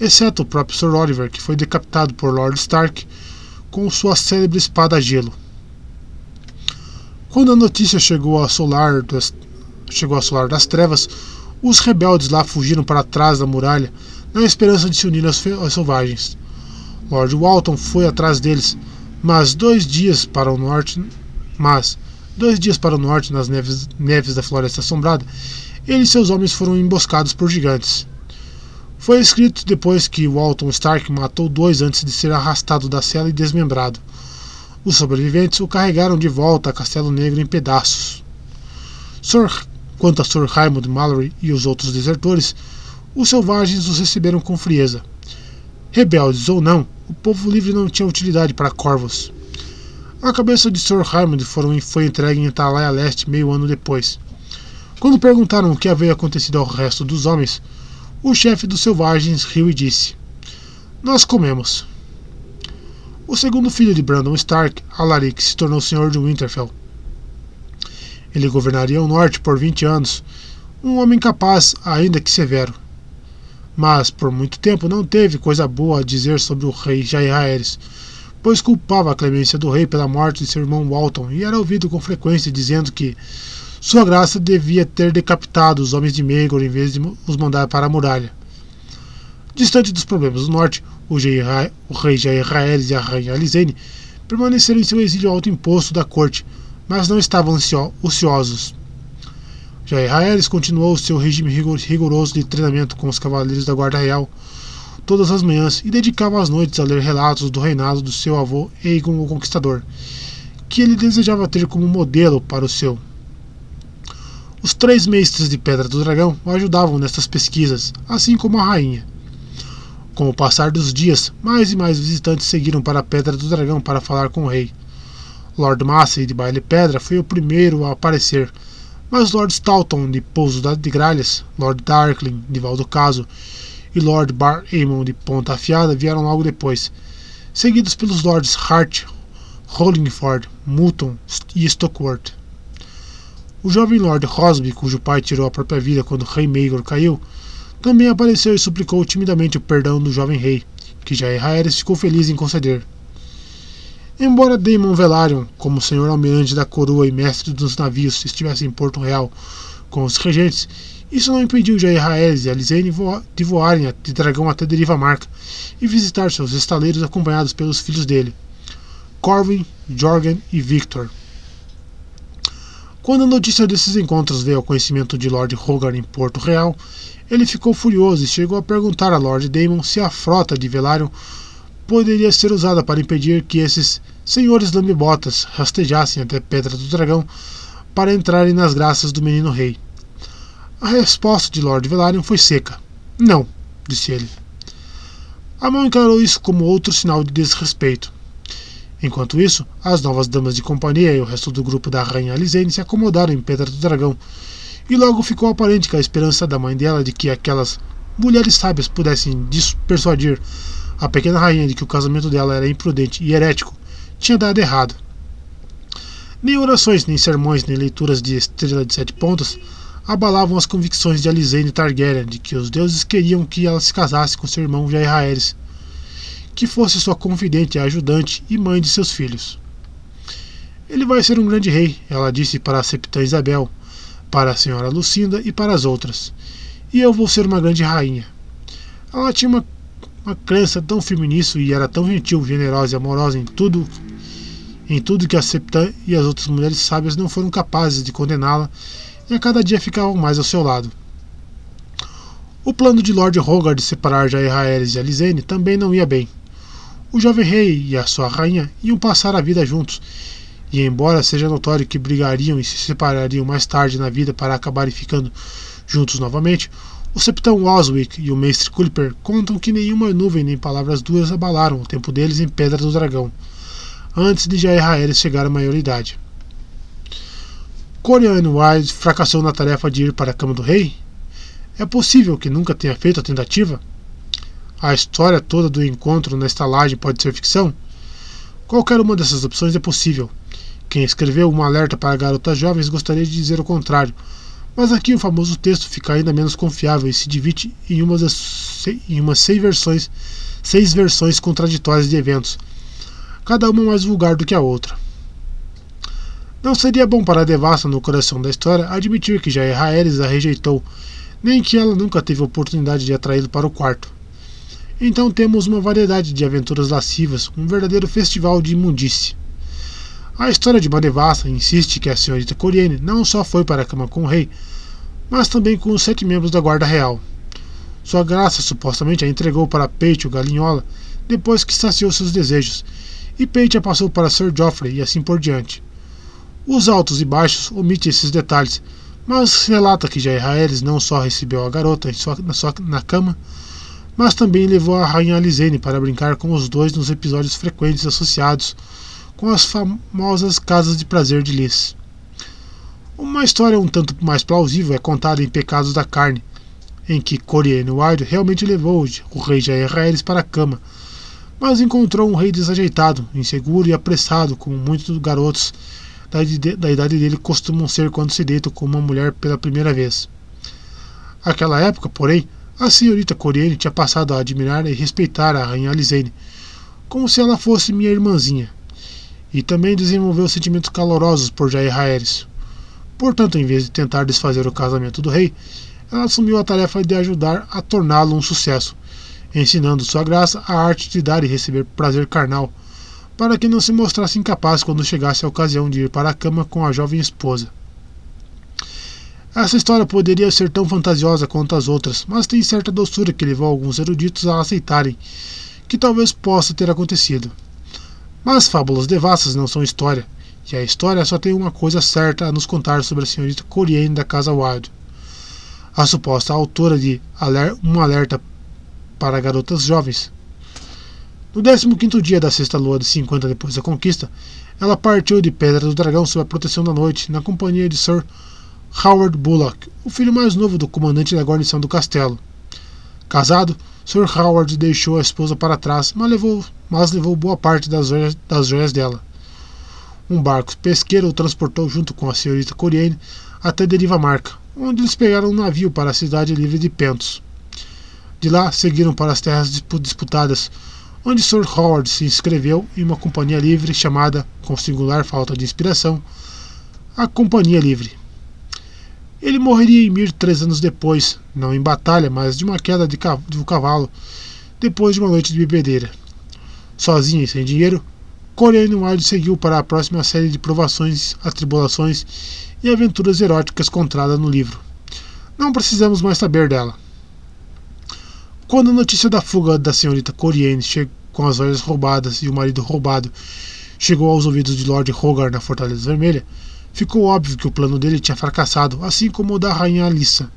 exceto o próprio Sir Oliver, que foi decapitado por Lord Stark com sua célebre espada a gelo. Quando a notícia chegou ao solar das, chegou ao solar das trevas, os rebeldes lá fugiram para trás da muralha na esperança de se unir aos, aos selvagens. Lord Walton foi atrás deles, mas dois dias para o norte, mas dois dias para o norte nas neves, neves da Floresta Assombrada, ele e seus homens foram emboscados por gigantes. Foi escrito depois que Walton Stark matou dois antes de ser arrastado da cela e desmembrado. Os sobreviventes o carregaram de volta a Castelo Negro em pedaços. Sir, quanto a Sir Raymond Mallory e os outros desertores, os selvagens os receberam com frieza. Rebeldes ou não, o povo livre não tinha utilidade para corvos. A cabeça de Sir Raymond foi entregue em Atalaia Leste meio ano depois. Quando perguntaram o que havia acontecido ao resto dos homens, o chefe dos selvagens riu e disse: Nós comemos. O segundo filho de Brandon Stark, Alaric, se tornou senhor de Winterfell. Ele governaria o norte por 20 anos, um homem capaz, ainda que severo mas por muito tempo não teve coisa boa a dizer sobre o rei Jair Aerys, pois culpava a clemência do rei pela morte de seu irmão Walton e era ouvido com frequência dizendo que sua graça devia ter decapitado os homens de Maegor em vez de os mandar para a muralha. Distante dos problemas do norte, o, Jair, o rei Jair Aerys e a rainha Alisene permaneceram em seu exílio alto imposto da corte, mas não estavam ociosos. Jair Aeres continuou seu regime rigoroso de treinamento com os cavaleiros da Guarda Real todas as manhãs e dedicava as noites a ler relatos do reinado do seu avô Aegon o Conquistador, que ele desejava ter como modelo para o seu. Os três mestres de Pedra do Dragão o ajudavam nestas pesquisas, assim como a rainha. Com o passar dos dias, mais e mais visitantes seguiram para a Pedra do Dragão para falar com o rei. Lord Massey de Baile Pedra foi o primeiro a aparecer, mas Lord Stalton de Pouso de Gralhas, Lord Darkling de Valdocaso e Lord Bar Aemon de Ponta Afiada vieram logo depois, seguidos pelos Lords Hart, Hollingford, Mutton e Stockworth. O jovem Lord Rosby, cujo pai tirou a própria vida quando rei Maegor caiu, também apareceu e suplicou timidamente o perdão do jovem rei, que Jair Aerys ficou feliz em conceder. Embora Daemon Velaryon, como senhor almirante da coroa e mestre dos navios, estivesse em Porto Real com os regentes, isso não impediu Jair Aerys e Alysanne de voarem de dragão até Deriva Marca e visitar seus estaleiros acompanhados pelos filhos dele, Corwin, Jorgen e Victor. Quando a notícia desses encontros veio ao conhecimento de Lord Hogar em Porto Real, ele ficou furioso e chegou a perguntar a Lord Daemon se a frota de Velaryon poderia ser usada para impedir que esses senhores lambibotas rastejassem até Pedra do Dragão para entrarem nas graças do menino rei. A resposta de Lord Velaryon foi seca. Não, disse ele. A mão encarou isso como outro sinal de desrespeito. Enquanto isso, as novas damas de companhia e o resto do grupo da rainha Alisene se acomodaram em Pedra do Dragão, e logo ficou aparente que a esperança da mãe dela de que aquelas mulheres sábias pudessem persuadir a pequena rainha de que o casamento dela era imprudente e herético tinha dado errado. Nem orações, nem sermões, nem leituras de Estrela de Sete Pontas abalavam as convicções de Alisene Targaryen de que os deuses queriam que ela se casasse com seu irmão Jair Aerys que fosse sua confidente, ajudante e mãe de seus filhos. Ele vai ser um grande rei, ela disse para a Septã Isabel, para a senhora Lucinda e para as outras, e eu vou ser uma grande rainha. Ela tinha uma, uma crença tão firme nisso e era tão gentil, generosa e amorosa em tudo em tudo que a Septã e as outras mulheres sábias não foram capazes de condená-la e a cada dia ficavam mais ao seu lado. O plano de Lord Hogar de separar Jair Aerys e Alizane também não ia bem. O jovem rei e a sua rainha iam passar a vida juntos, e embora seja notório que brigariam e se separariam mais tarde na vida para acabarem ficando juntos novamente, o Septão Oswick e o mestre Culper contam que nenhuma nuvem nem palavras duras abalaram o tempo deles em Pedra do Dragão, antes de Jair Aerys chegar à maioridade. Corian Wilde fracassou na tarefa de ir para a cama do rei? É possível que nunca tenha feito a tentativa? A história toda do encontro na estalagem pode ser ficção? Qualquer uma dessas opções é possível. Quem escreveu um alerta para garotas jovens gostaria de dizer o contrário, mas aqui o famoso texto fica ainda menos confiável e se divide em umas, em umas seis versões, seis versões contraditórias de eventos, cada uma mais vulgar do que a outra. Não seria bom para a devassa no coração da história admitir que Jair Aeres a rejeitou, nem que ela nunca teve oportunidade de atraí-lo para o quarto. Então temos uma variedade de aventuras lascivas, um verdadeiro festival de imundície. A história de Madevassa insiste que a senhorita Coriene não só foi para a cama com o rei, mas também com os sete membros da guarda real. Sua graça supostamente a entregou para Peite o Galinhola depois que saciou seus desejos, e Peite a passou para Sir Geoffrey e assim por diante. Os altos e baixos omite esses detalhes, mas relata que Jair Aerys não só recebeu a garota sua, na, sua, na cama, mas também levou a rainha Alizene para brincar com os dois nos episódios frequentes associados com as famosas casas de prazer de Liz. Uma história um tanto mais plausível é contada em Pecados da Carne, em que Coriane Wilde realmente levou o rei Jair Aires para a cama, mas encontrou um rei desajeitado, inseguro e apressado, como muitos garotos da idade dele costumam ser quando se deitam com uma mulher pela primeira vez. Aquela época, porém, a senhorita Coriene tinha passado a admirar e respeitar a rainha Alizene, como se ela fosse minha irmãzinha, e também desenvolveu sentimentos calorosos por Jair Aerys. Portanto, em vez de tentar desfazer o casamento do rei, ela assumiu a tarefa de ajudar a torná-lo um sucesso, ensinando sua graça a arte de dar e receber prazer carnal, para que não se mostrasse incapaz quando chegasse a ocasião de ir para a cama com a jovem esposa. Essa história poderia ser tão fantasiosa quanto as outras, mas tem certa doçura que levou alguns eruditos a aceitarem que talvez possa ter acontecido. Mas fábulas devassas não são história, e a história só tem uma coisa certa a nos contar sobre a senhorita Coriene da Casa Wild. A suposta autora de Um Alerta para Garotas Jovens. No 15 dia da sexta lua de 50 depois da conquista, ela partiu de Pedra do Dragão sob a proteção da noite, na companhia de Sir Howard Bullock, o filho mais novo do comandante da guarnição do castelo. Casado, Sir Howard deixou a esposa para trás, mas levou, mas levou boa parte das joias, das joias dela. Um barco pesqueiro o transportou junto com a senhorita Coriane até Deriva Marca, onde eles pegaram um navio para a cidade livre de Pentos. De lá seguiram para as terras disputadas, onde Sir Howard se inscreveu em uma companhia livre chamada, com singular falta de inspiração, a Companhia Livre. Ele morreria em Mir três anos depois, não em batalha, mas de uma queda de do cavalo, depois de uma noite de bebedeira. Sozinho e sem dinheiro, Corey Wilde seguiu para a próxima série de provações, atribulações e aventuras eróticas contada no livro. Não precisamos mais saber dela. Quando a notícia da fuga da senhorita Coriane com as joias roubadas e o marido roubado chegou aos ouvidos de Lord Rogar na Fortaleza Vermelha, ficou óbvio que o plano dele tinha fracassado, assim como o da rainha Alissa.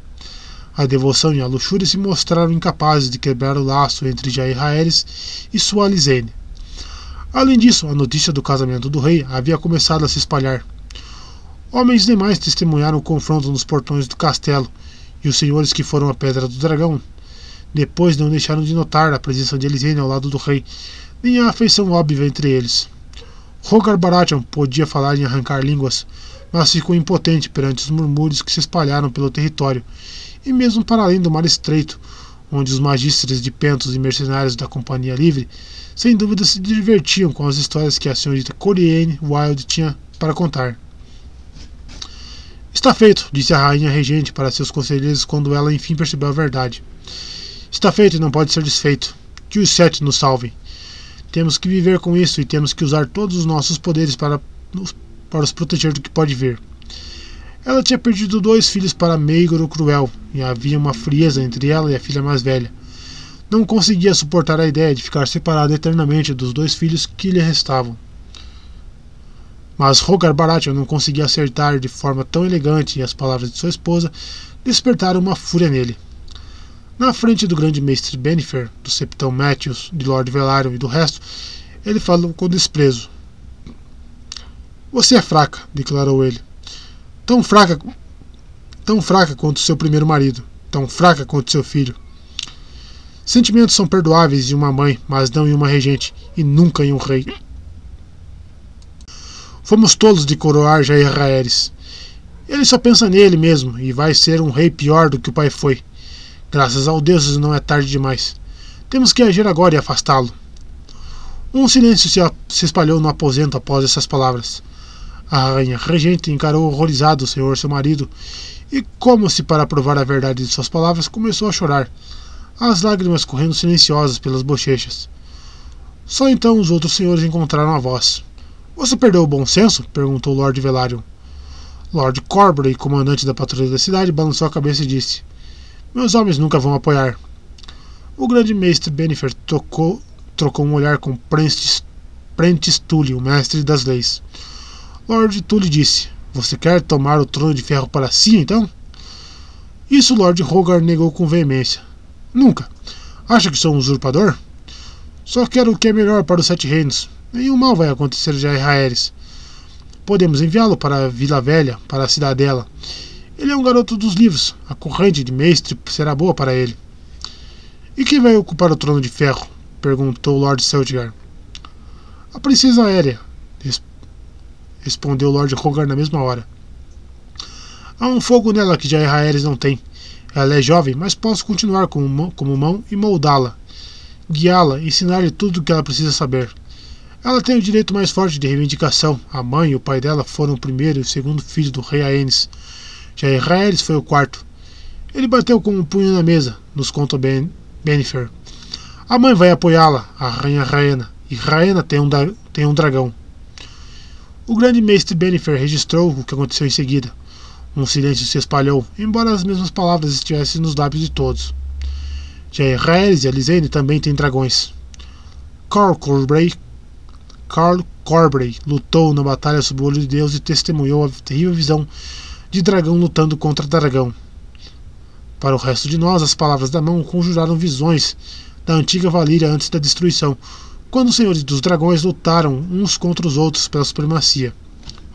A devoção e a luxúria se mostraram incapazes de quebrar o laço entre Jair e sua Alisene. Além disso, a notícia do casamento do rei havia começado a se espalhar. Homens demais testemunharam o confronto nos portões do castelo, e os senhores que foram à Pedra do Dragão depois não deixaram de notar a presença de Elisene ao lado do rei, nem a afeição óbvia entre eles. Rogar Baratheon podia falar em arrancar línguas, mas ficou impotente perante os murmúrios que se espalharam pelo território, e mesmo para além do mar estreito, onde os magistres de pentos e mercenários da Companhia Livre sem dúvida se divertiam com as histórias que a senhorita Coriane Wilde tinha para contar. Está feito, disse a rainha regente para seus conselheiros quando ela enfim percebeu a verdade. Está feito e não pode ser desfeito. Que os sete nos salvem. Temos que viver com isso e temos que usar todos os nossos poderes para, para os proteger do que pode vir. Ela tinha perdido dois filhos para Meigoro Cruel, e havia uma frieza entre ela e a filha mais velha. Não conseguia suportar a ideia de ficar separada eternamente dos dois filhos que lhe restavam. Mas Rogar Baratheon não conseguia acertar de forma tão elegante e as palavras de sua esposa despertaram uma fúria nele. Na frente do grande mestre Benifer, do septão Matthews, de Lord Velaryon e do resto, ele falou com desprezo. Você é fraca, declarou ele. Tão fraca, tão fraca quanto seu primeiro marido, tão fraca quanto seu filho. Sentimentos são perdoáveis em uma mãe, mas não em uma regente, e nunca em um rei. Fomos tolos de coroar Jair Raeres. Ele só pensa nele mesmo e vai ser um rei pior do que o pai foi. Graças ao Deus não é tarde demais. Temos que agir agora e afastá-lo. Um silêncio se espalhou no aposento após essas palavras. A rainha regente encarou horrorizado o senhor seu marido e, como se para provar a verdade de suas palavras, começou a chorar, as lágrimas correndo silenciosas pelas bochechas. Só então os outros senhores encontraram a voz. Você perdeu o bom senso? perguntou Lord Velaryon. Lord Corbury, comandante da patrulha da cidade, balançou a cabeça e disse: meus homens nunca vão apoiar. O grande mestre Benifer tocou, trocou um olhar com Prentice, Tully, o mestre das leis. Lord Tully disse: Você quer tomar o trono de ferro para si, então? Isso Lord Rogar negou com veemência. Nunca. Acha que sou um usurpador? Só quero o que é melhor para os Sete Reinos. Nenhum mal vai acontecer de Aerys. Podemos enviá-lo para a Vila Velha, para a cidadela, ele é um garoto dos livros. A corrente de mestre será boa para ele. E quem vai ocupar o trono de ferro? perguntou Lord Seltgar. A princesa aérea, respondeu Lord Rogar na mesma hora. Há um fogo nela que Jair Aéres não tem. Ela é jovem, mas posso continuar como mão, como mão e moldá-la, guiá-la, ensinar-lhe tudo o que ela precisa saber. Ela tem o direito mais forte de reivindicação. A mãe e o pai dela foram o primeiro e o segundo filho do rei Aenes. Jair Harris foi o quarto. Ele bateu com um punho na mesa, nos conta ben, Benifer. A mãe vai apoiá-la, a rainha Raena, e Raena tem um, tem um dragão. O grande mestre Benifer registrou o que aconteceu em seguida. Um silêncio se espalhou, embora as mesmas palavras estivessem nos lábios de todos. Jair Harris e Alizane também têm dragões. Carl Corbray, Carl Corbray lutou na batalha sob o olho de Deus e testemunhou a terrível visão de dragão lutando contra dragão. Para o resto de nós, as palavras da mão conjuraram visões da antiga Valíria antes da destruição, quando os senhores dos dragões lutaram uns contra os outros pela supremacia.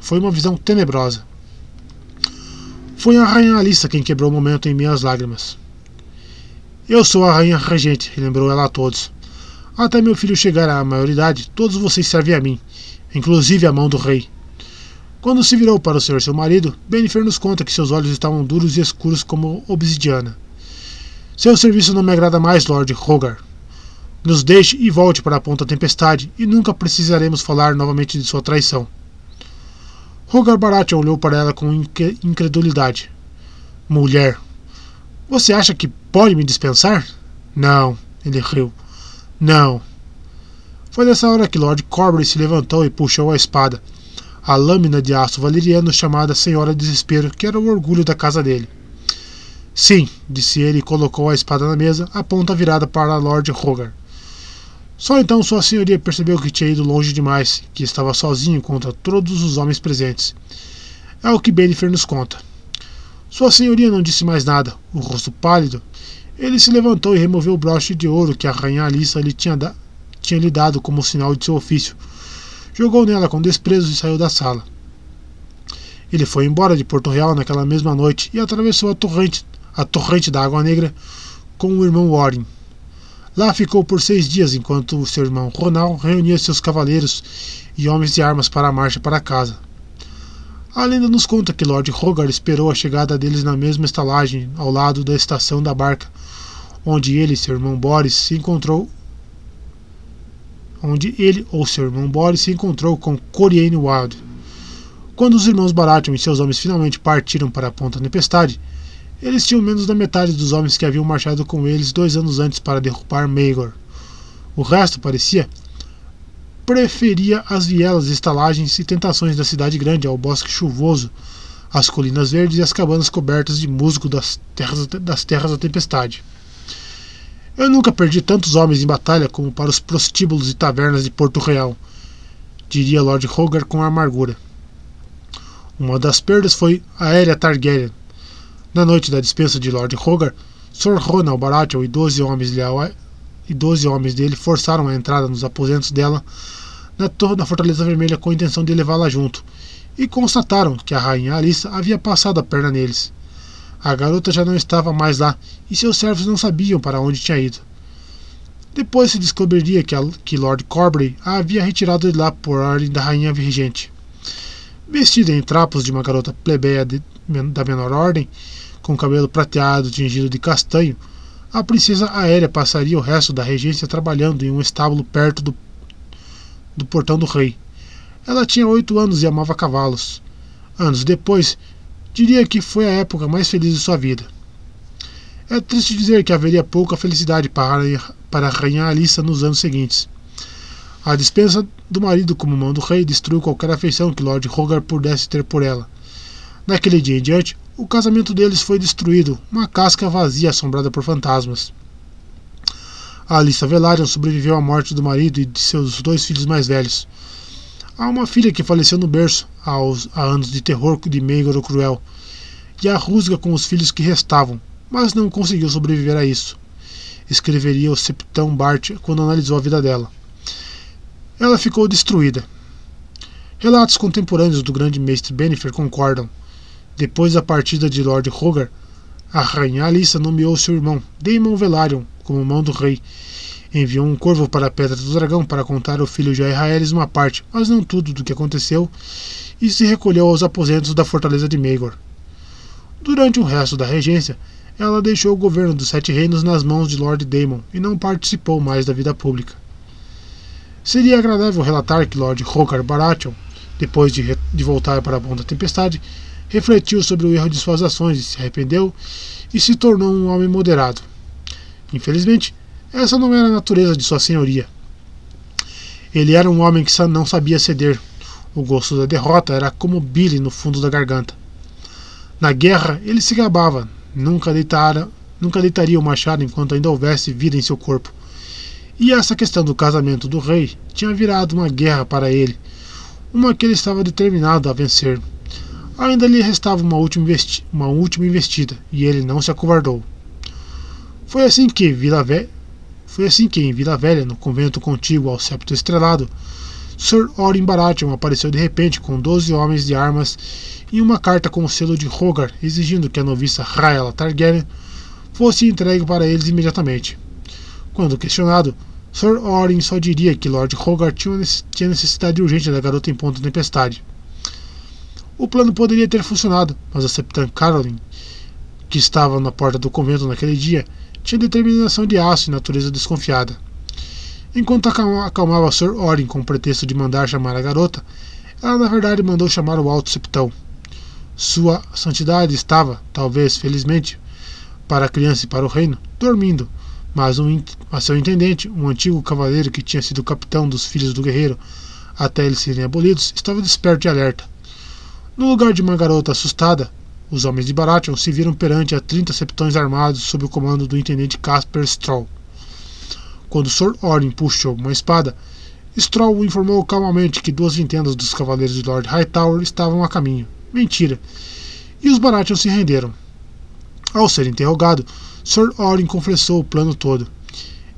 Foi uma visão tenebrosa. Foi a rainha Alissa quem quebrou o momento em minhas lágrimas. Eu sou a rainha regente, lembrou ela a todos. Até meu filho chegar à maioridade, todos vocês servem a mim, inclusive a mão do rei. Quando se virou para o senhor seu marido, Benifer nos conta que seus olhos estavam duros e escuros como obsidiana. Seu serviço não me agrada mais, Lord Rogar. Nos deixe e volte para a Ponta Tempestade, e nunca precisaremos falar novamente de sua traição. Rogar Baratheon olhou para ela com incredulidade. Mulher, você acha que pode me dispensar? Não, ele riu. Não. Foi nessa hora que Lord Corbury se levantou e puxou a espada, a lâmina de aço valeriano chamada Senhora Desespero, que era o orgulho da casa dele. Sim, disse ele e colocou a espada na mesa, a ponta virada para Lord Rogar. Só então Sua Senhoria percebeu que tinha ido longe demais, que estava sozinho contra todos os homens presentes. É o que Benifer nos conta. Sua Senhoria não disse mais nada, o rosto pálido. Ele se levantou e removeu o broche de ouro que a rainha Alissa lhe tinha, tinha lhe dado como sinal de seu ofício. Jogou nela com desprezo e saiu da sala. Ele foi embora de Porto Real naquela mesma noite e atravessou a torrente a torrente da Água Negra com o irmão Warren. Lá ficou por seis dias enquanto o seu irmão Ronald reunia seus cavaleiros e homens de armas para a marcha para casa. A lenda nos conta que Lord Rogar esperou a chegada deles na mesma estalagem, ao lado da estação da barca, onde ele e seu irmão Boris se encontrou onde ele ou seu irmão Boris se encontrou com Coriane Wild. Quando os irmãos Baratheon e seus homens finalmente partiram para a Ponta Tempestade, eles tinham menos da metade dos homens que haviam marchado com eles dois anos antes para derrubar Maegor. O resto, parecia, preferia as vielas, estalagens e tentações da cidade grande ao bosque chuvoso, às colinas verdes e às cabanas cobertas de musgo das terras, das terras da tempestade. Eu nunca perdi tantos homens em batalha como para os prostíbulos e tavernas de Porto Real, diria Lord Hogar com amargura. Uma das perdas foi Aérea Targaryen, na noite da dispensa de Lord Hogar, Sir Ronald Baratheon e doze homens, e 12 homens dele forçaram a entrada nos aposentos dela na torre da Fortaleza Vermelha com a intenção de levá-la junto, e constataram que a rainha Alissa havia passado a perna neles. A garota já não estava mais lá e seus servos não sabiam para onde tinha ido. Depois se descobriria que, a, que Lord Corbury a havia retirado de lá por ordem da rainha virgente. Vestida em trapos de uma garota plebeia de, da menor ordem, com cabelo prateado tingido de castanho, a princesa aérea passaria o resto da regência trabalhando em um estábulo perto do, do portão do rei. Ela tinha oito anos e amava cavalos. Anos depois, diria que foi a época mais feliz de sua vida. É triste dizer que haveria pouca felicidade para, para a rainha Alissa nos anos seguintes. A dispensa do marido como mão do rei destruiu qualquer afeição que Lord Rogar pudesse ter por ela. Naquele dia em diante, o casamento deles foi destruído, uma casca vazia assombrada por fantasmas. A Alissa Velaryon sobreviveu à morte do marido e de seus dois filhos mais velhos. Há uma filha que faleceu no berço aos, anos de terror de Maegor o Cruel, e a rusga com os filhos que restavam, mas não conseguiu sobreviver a isso. Escreveria o Septão Bart quando analisou a vida dela. Ela ficou destruída. Relatos contemporâneos do grande mestre Benifer concordam. Depois da partida de Lord Rogar, a rainha Alissa nomeou seu irmão, Daemon Velaryon, como mão do rei. Enviou um corvo para a Pedra do Dragão para contar ao filho de Aerys uma parte, mas não tudo do que aconteceu, e se recolheu aos aposentos da fortaleza de Maegor. Durante o resto da regência, ela deixou o governo dos Sete Reinos nas mãos de Lord Daemon e não participou mais da vida pública. Seria agradável relatar que Lord Rogar Baratheon, depois de, de voltar para a Ponta Tempestade, refletiu sobre o erro de suas ações se arrependeu e se tornou um homem moderado. Infelizmente, essa não era a natureza de sua senhoria. Ele era um homem que não sabia ceder. O gosto da derrota era como bile no fundo da garganta. Na guerra, ele se gabava, nunca, deitara, nunca deitaria o machado enquanto ainda houvesse vida em seu corpo. E essa questão do casamento do rei tinha virado uma guerra para ele, uma que ele estava determinado a vencer. Ainda lhe restava uma última, uma última investida, e ele não se acovardou. Foi assim que Vila Velha, foi assim que em Vila Velha, no convento contíguo ao septo estrelado, Sir Orin Baratheon apareceu de repente com doze homens de armas e uma carta com o selo de Rogar exigindo que a noviça Rhaella Targaryen fosse entregue para eles imediatamente. Quando questionado, Sir Orin só diria que Lord Rogar tinha necessidade urgente da garota em ponto de tempestade. O plano poderia ter funcionado, mas a Septã Caroline, que estava na porta do convento naquele dia, tinha determinação de aço e natureza desconfiada. Enquanto acalmava Sir Orin com o pretexto de mandar chamar a garota, ela na verdade mandou chamar o alto septão. Sua santidade estava, talvez felizmente, para a criança e para o reino, dormindo, mas, um, mas seu intendente, um antigo cavaleiro que tinha sido capitão dos filhos do guerreiro até eles serem abolidos, estava desperto e alerta. No lugar de uma garota assustada, os homens de Baratheon se viram perante a 30 septões armados sob o comando do intendente Casper Stroll. Quando Sir Orin puxou uma espada, Stroll informou calmamente que duas vintendas dos cavaleiros de Lord Hightower estavam a caminho. Mentira. E os Baratheon se renderam. Ao ser interrogado, Sir Orin confessou o plano todo.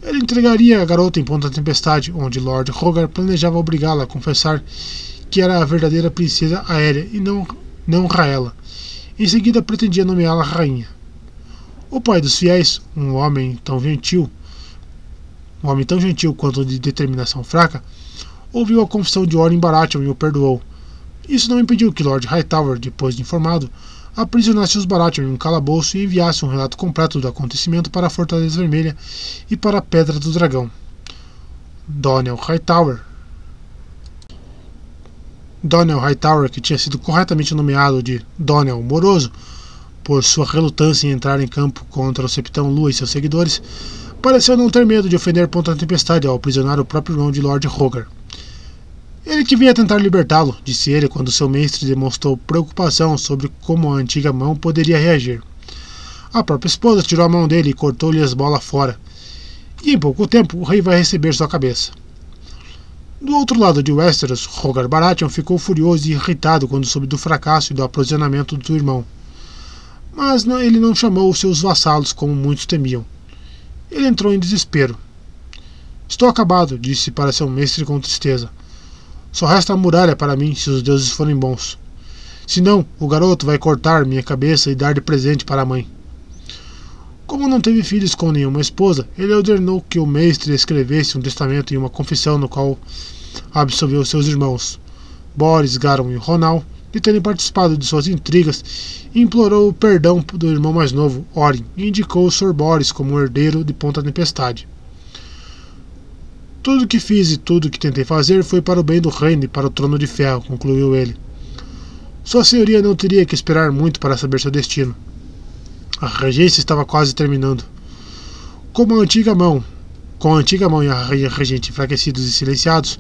Ele entregaria a garota em Ponta Tempestade, onde Lord Rogar planejava obrigá-la a confessar que era a verdadeira princesa aérea e não, não Raela. Em seguida, pretendia nomeá-la rainha. O pai dos fiéis, um homem tão gentil, um homem tão gentil quanto de determinação fraca, ouviu a confissão de Orin Baratheon e o perdoou. Isso não impediu que Lord Hightower, depois de informado, aprisionasse os Baratheon em um calabouço e enviasse um relato completo do acontecimento para a Fortaleza Vermelha e para a Pedra do Dragão. Donnell Hightower Donnell Hightower, que tinha sido corretamente nomeado de Donnell Moroso, por sua relutância em entrar em campo contra o Septão Lua e seus seguidores, pareceu não ter medo de ofender Ponta Tempestade ao aprisionar o próprio irmão de Lord Rogar. Ele que vinha tentar libertá-lo, disse ele quando seu mestre demonstrou preocupação sobre como a antiga mão poderia reagir. A própria esposa tirou a mão dele e cortou-lhe as bolas fora. E em pouco tempo o rei vai receber sua cabeça. Do outro lado de Westeros, Rogar Baratheon ficou furioso e irritado quando soube do fracasso e do aprisionamento do irmão. Mas não, ele não chamou os seus vassalos como muitos temiam. Ele entrou em desespero. Estou acabado, disse para seu mestre com tristeza. Só resta a muralha para mim se os deuses forem bons. Senão, o garoto vai cortar minha cabeça e dar de presente para a mãe. Como não teve filhos com nenhuma esposa, ele ordenou que o mestre escrevesse um testamento e uma confissão no qual absolveu seus irmãos, Boris, Garon e Ronal, de terem participado de suas intrigas e implorou o perdão do irmão mais novo, Orin, e indicou Sr. Boris como herdeiro de Ponta Tempestade. Tudo o que fiz e tudo o que tentei fazer foi para o bem do reino e para o trono de ferro, concluiu ele. Sua senhoria não teria que esperar muito para saber seu destino. A regência estava quase terminando. Como a antiga mão, com a antiga mão e a regente enfraquecidos e silenciados,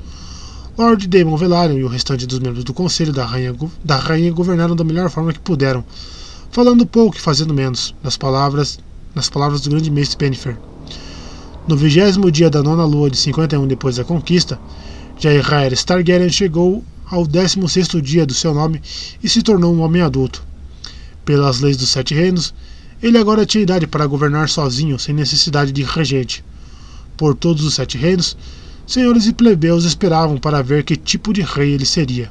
Lord Damon Velaryon e o restante dos membros do conselho da rainha, da rainha governaram da melhor forma que puderam, falando pouco e fazendo menos, nas palavras, nas palavras do grande mestre Pennifer. No vigésimo dia da nona lua de 51 depois da conquista, Jaehaerys Targaryen chegou ao décimo sexto dia do seu nome e se tornou um homem adulto. Pelas leis dos Sete Reinos, ele agora tinha idade para governar sozinho, sem necessidade de regente. Por todos os Sete Reinos, senhores e plebeus esperavam para ver que tipo de rei ele seria.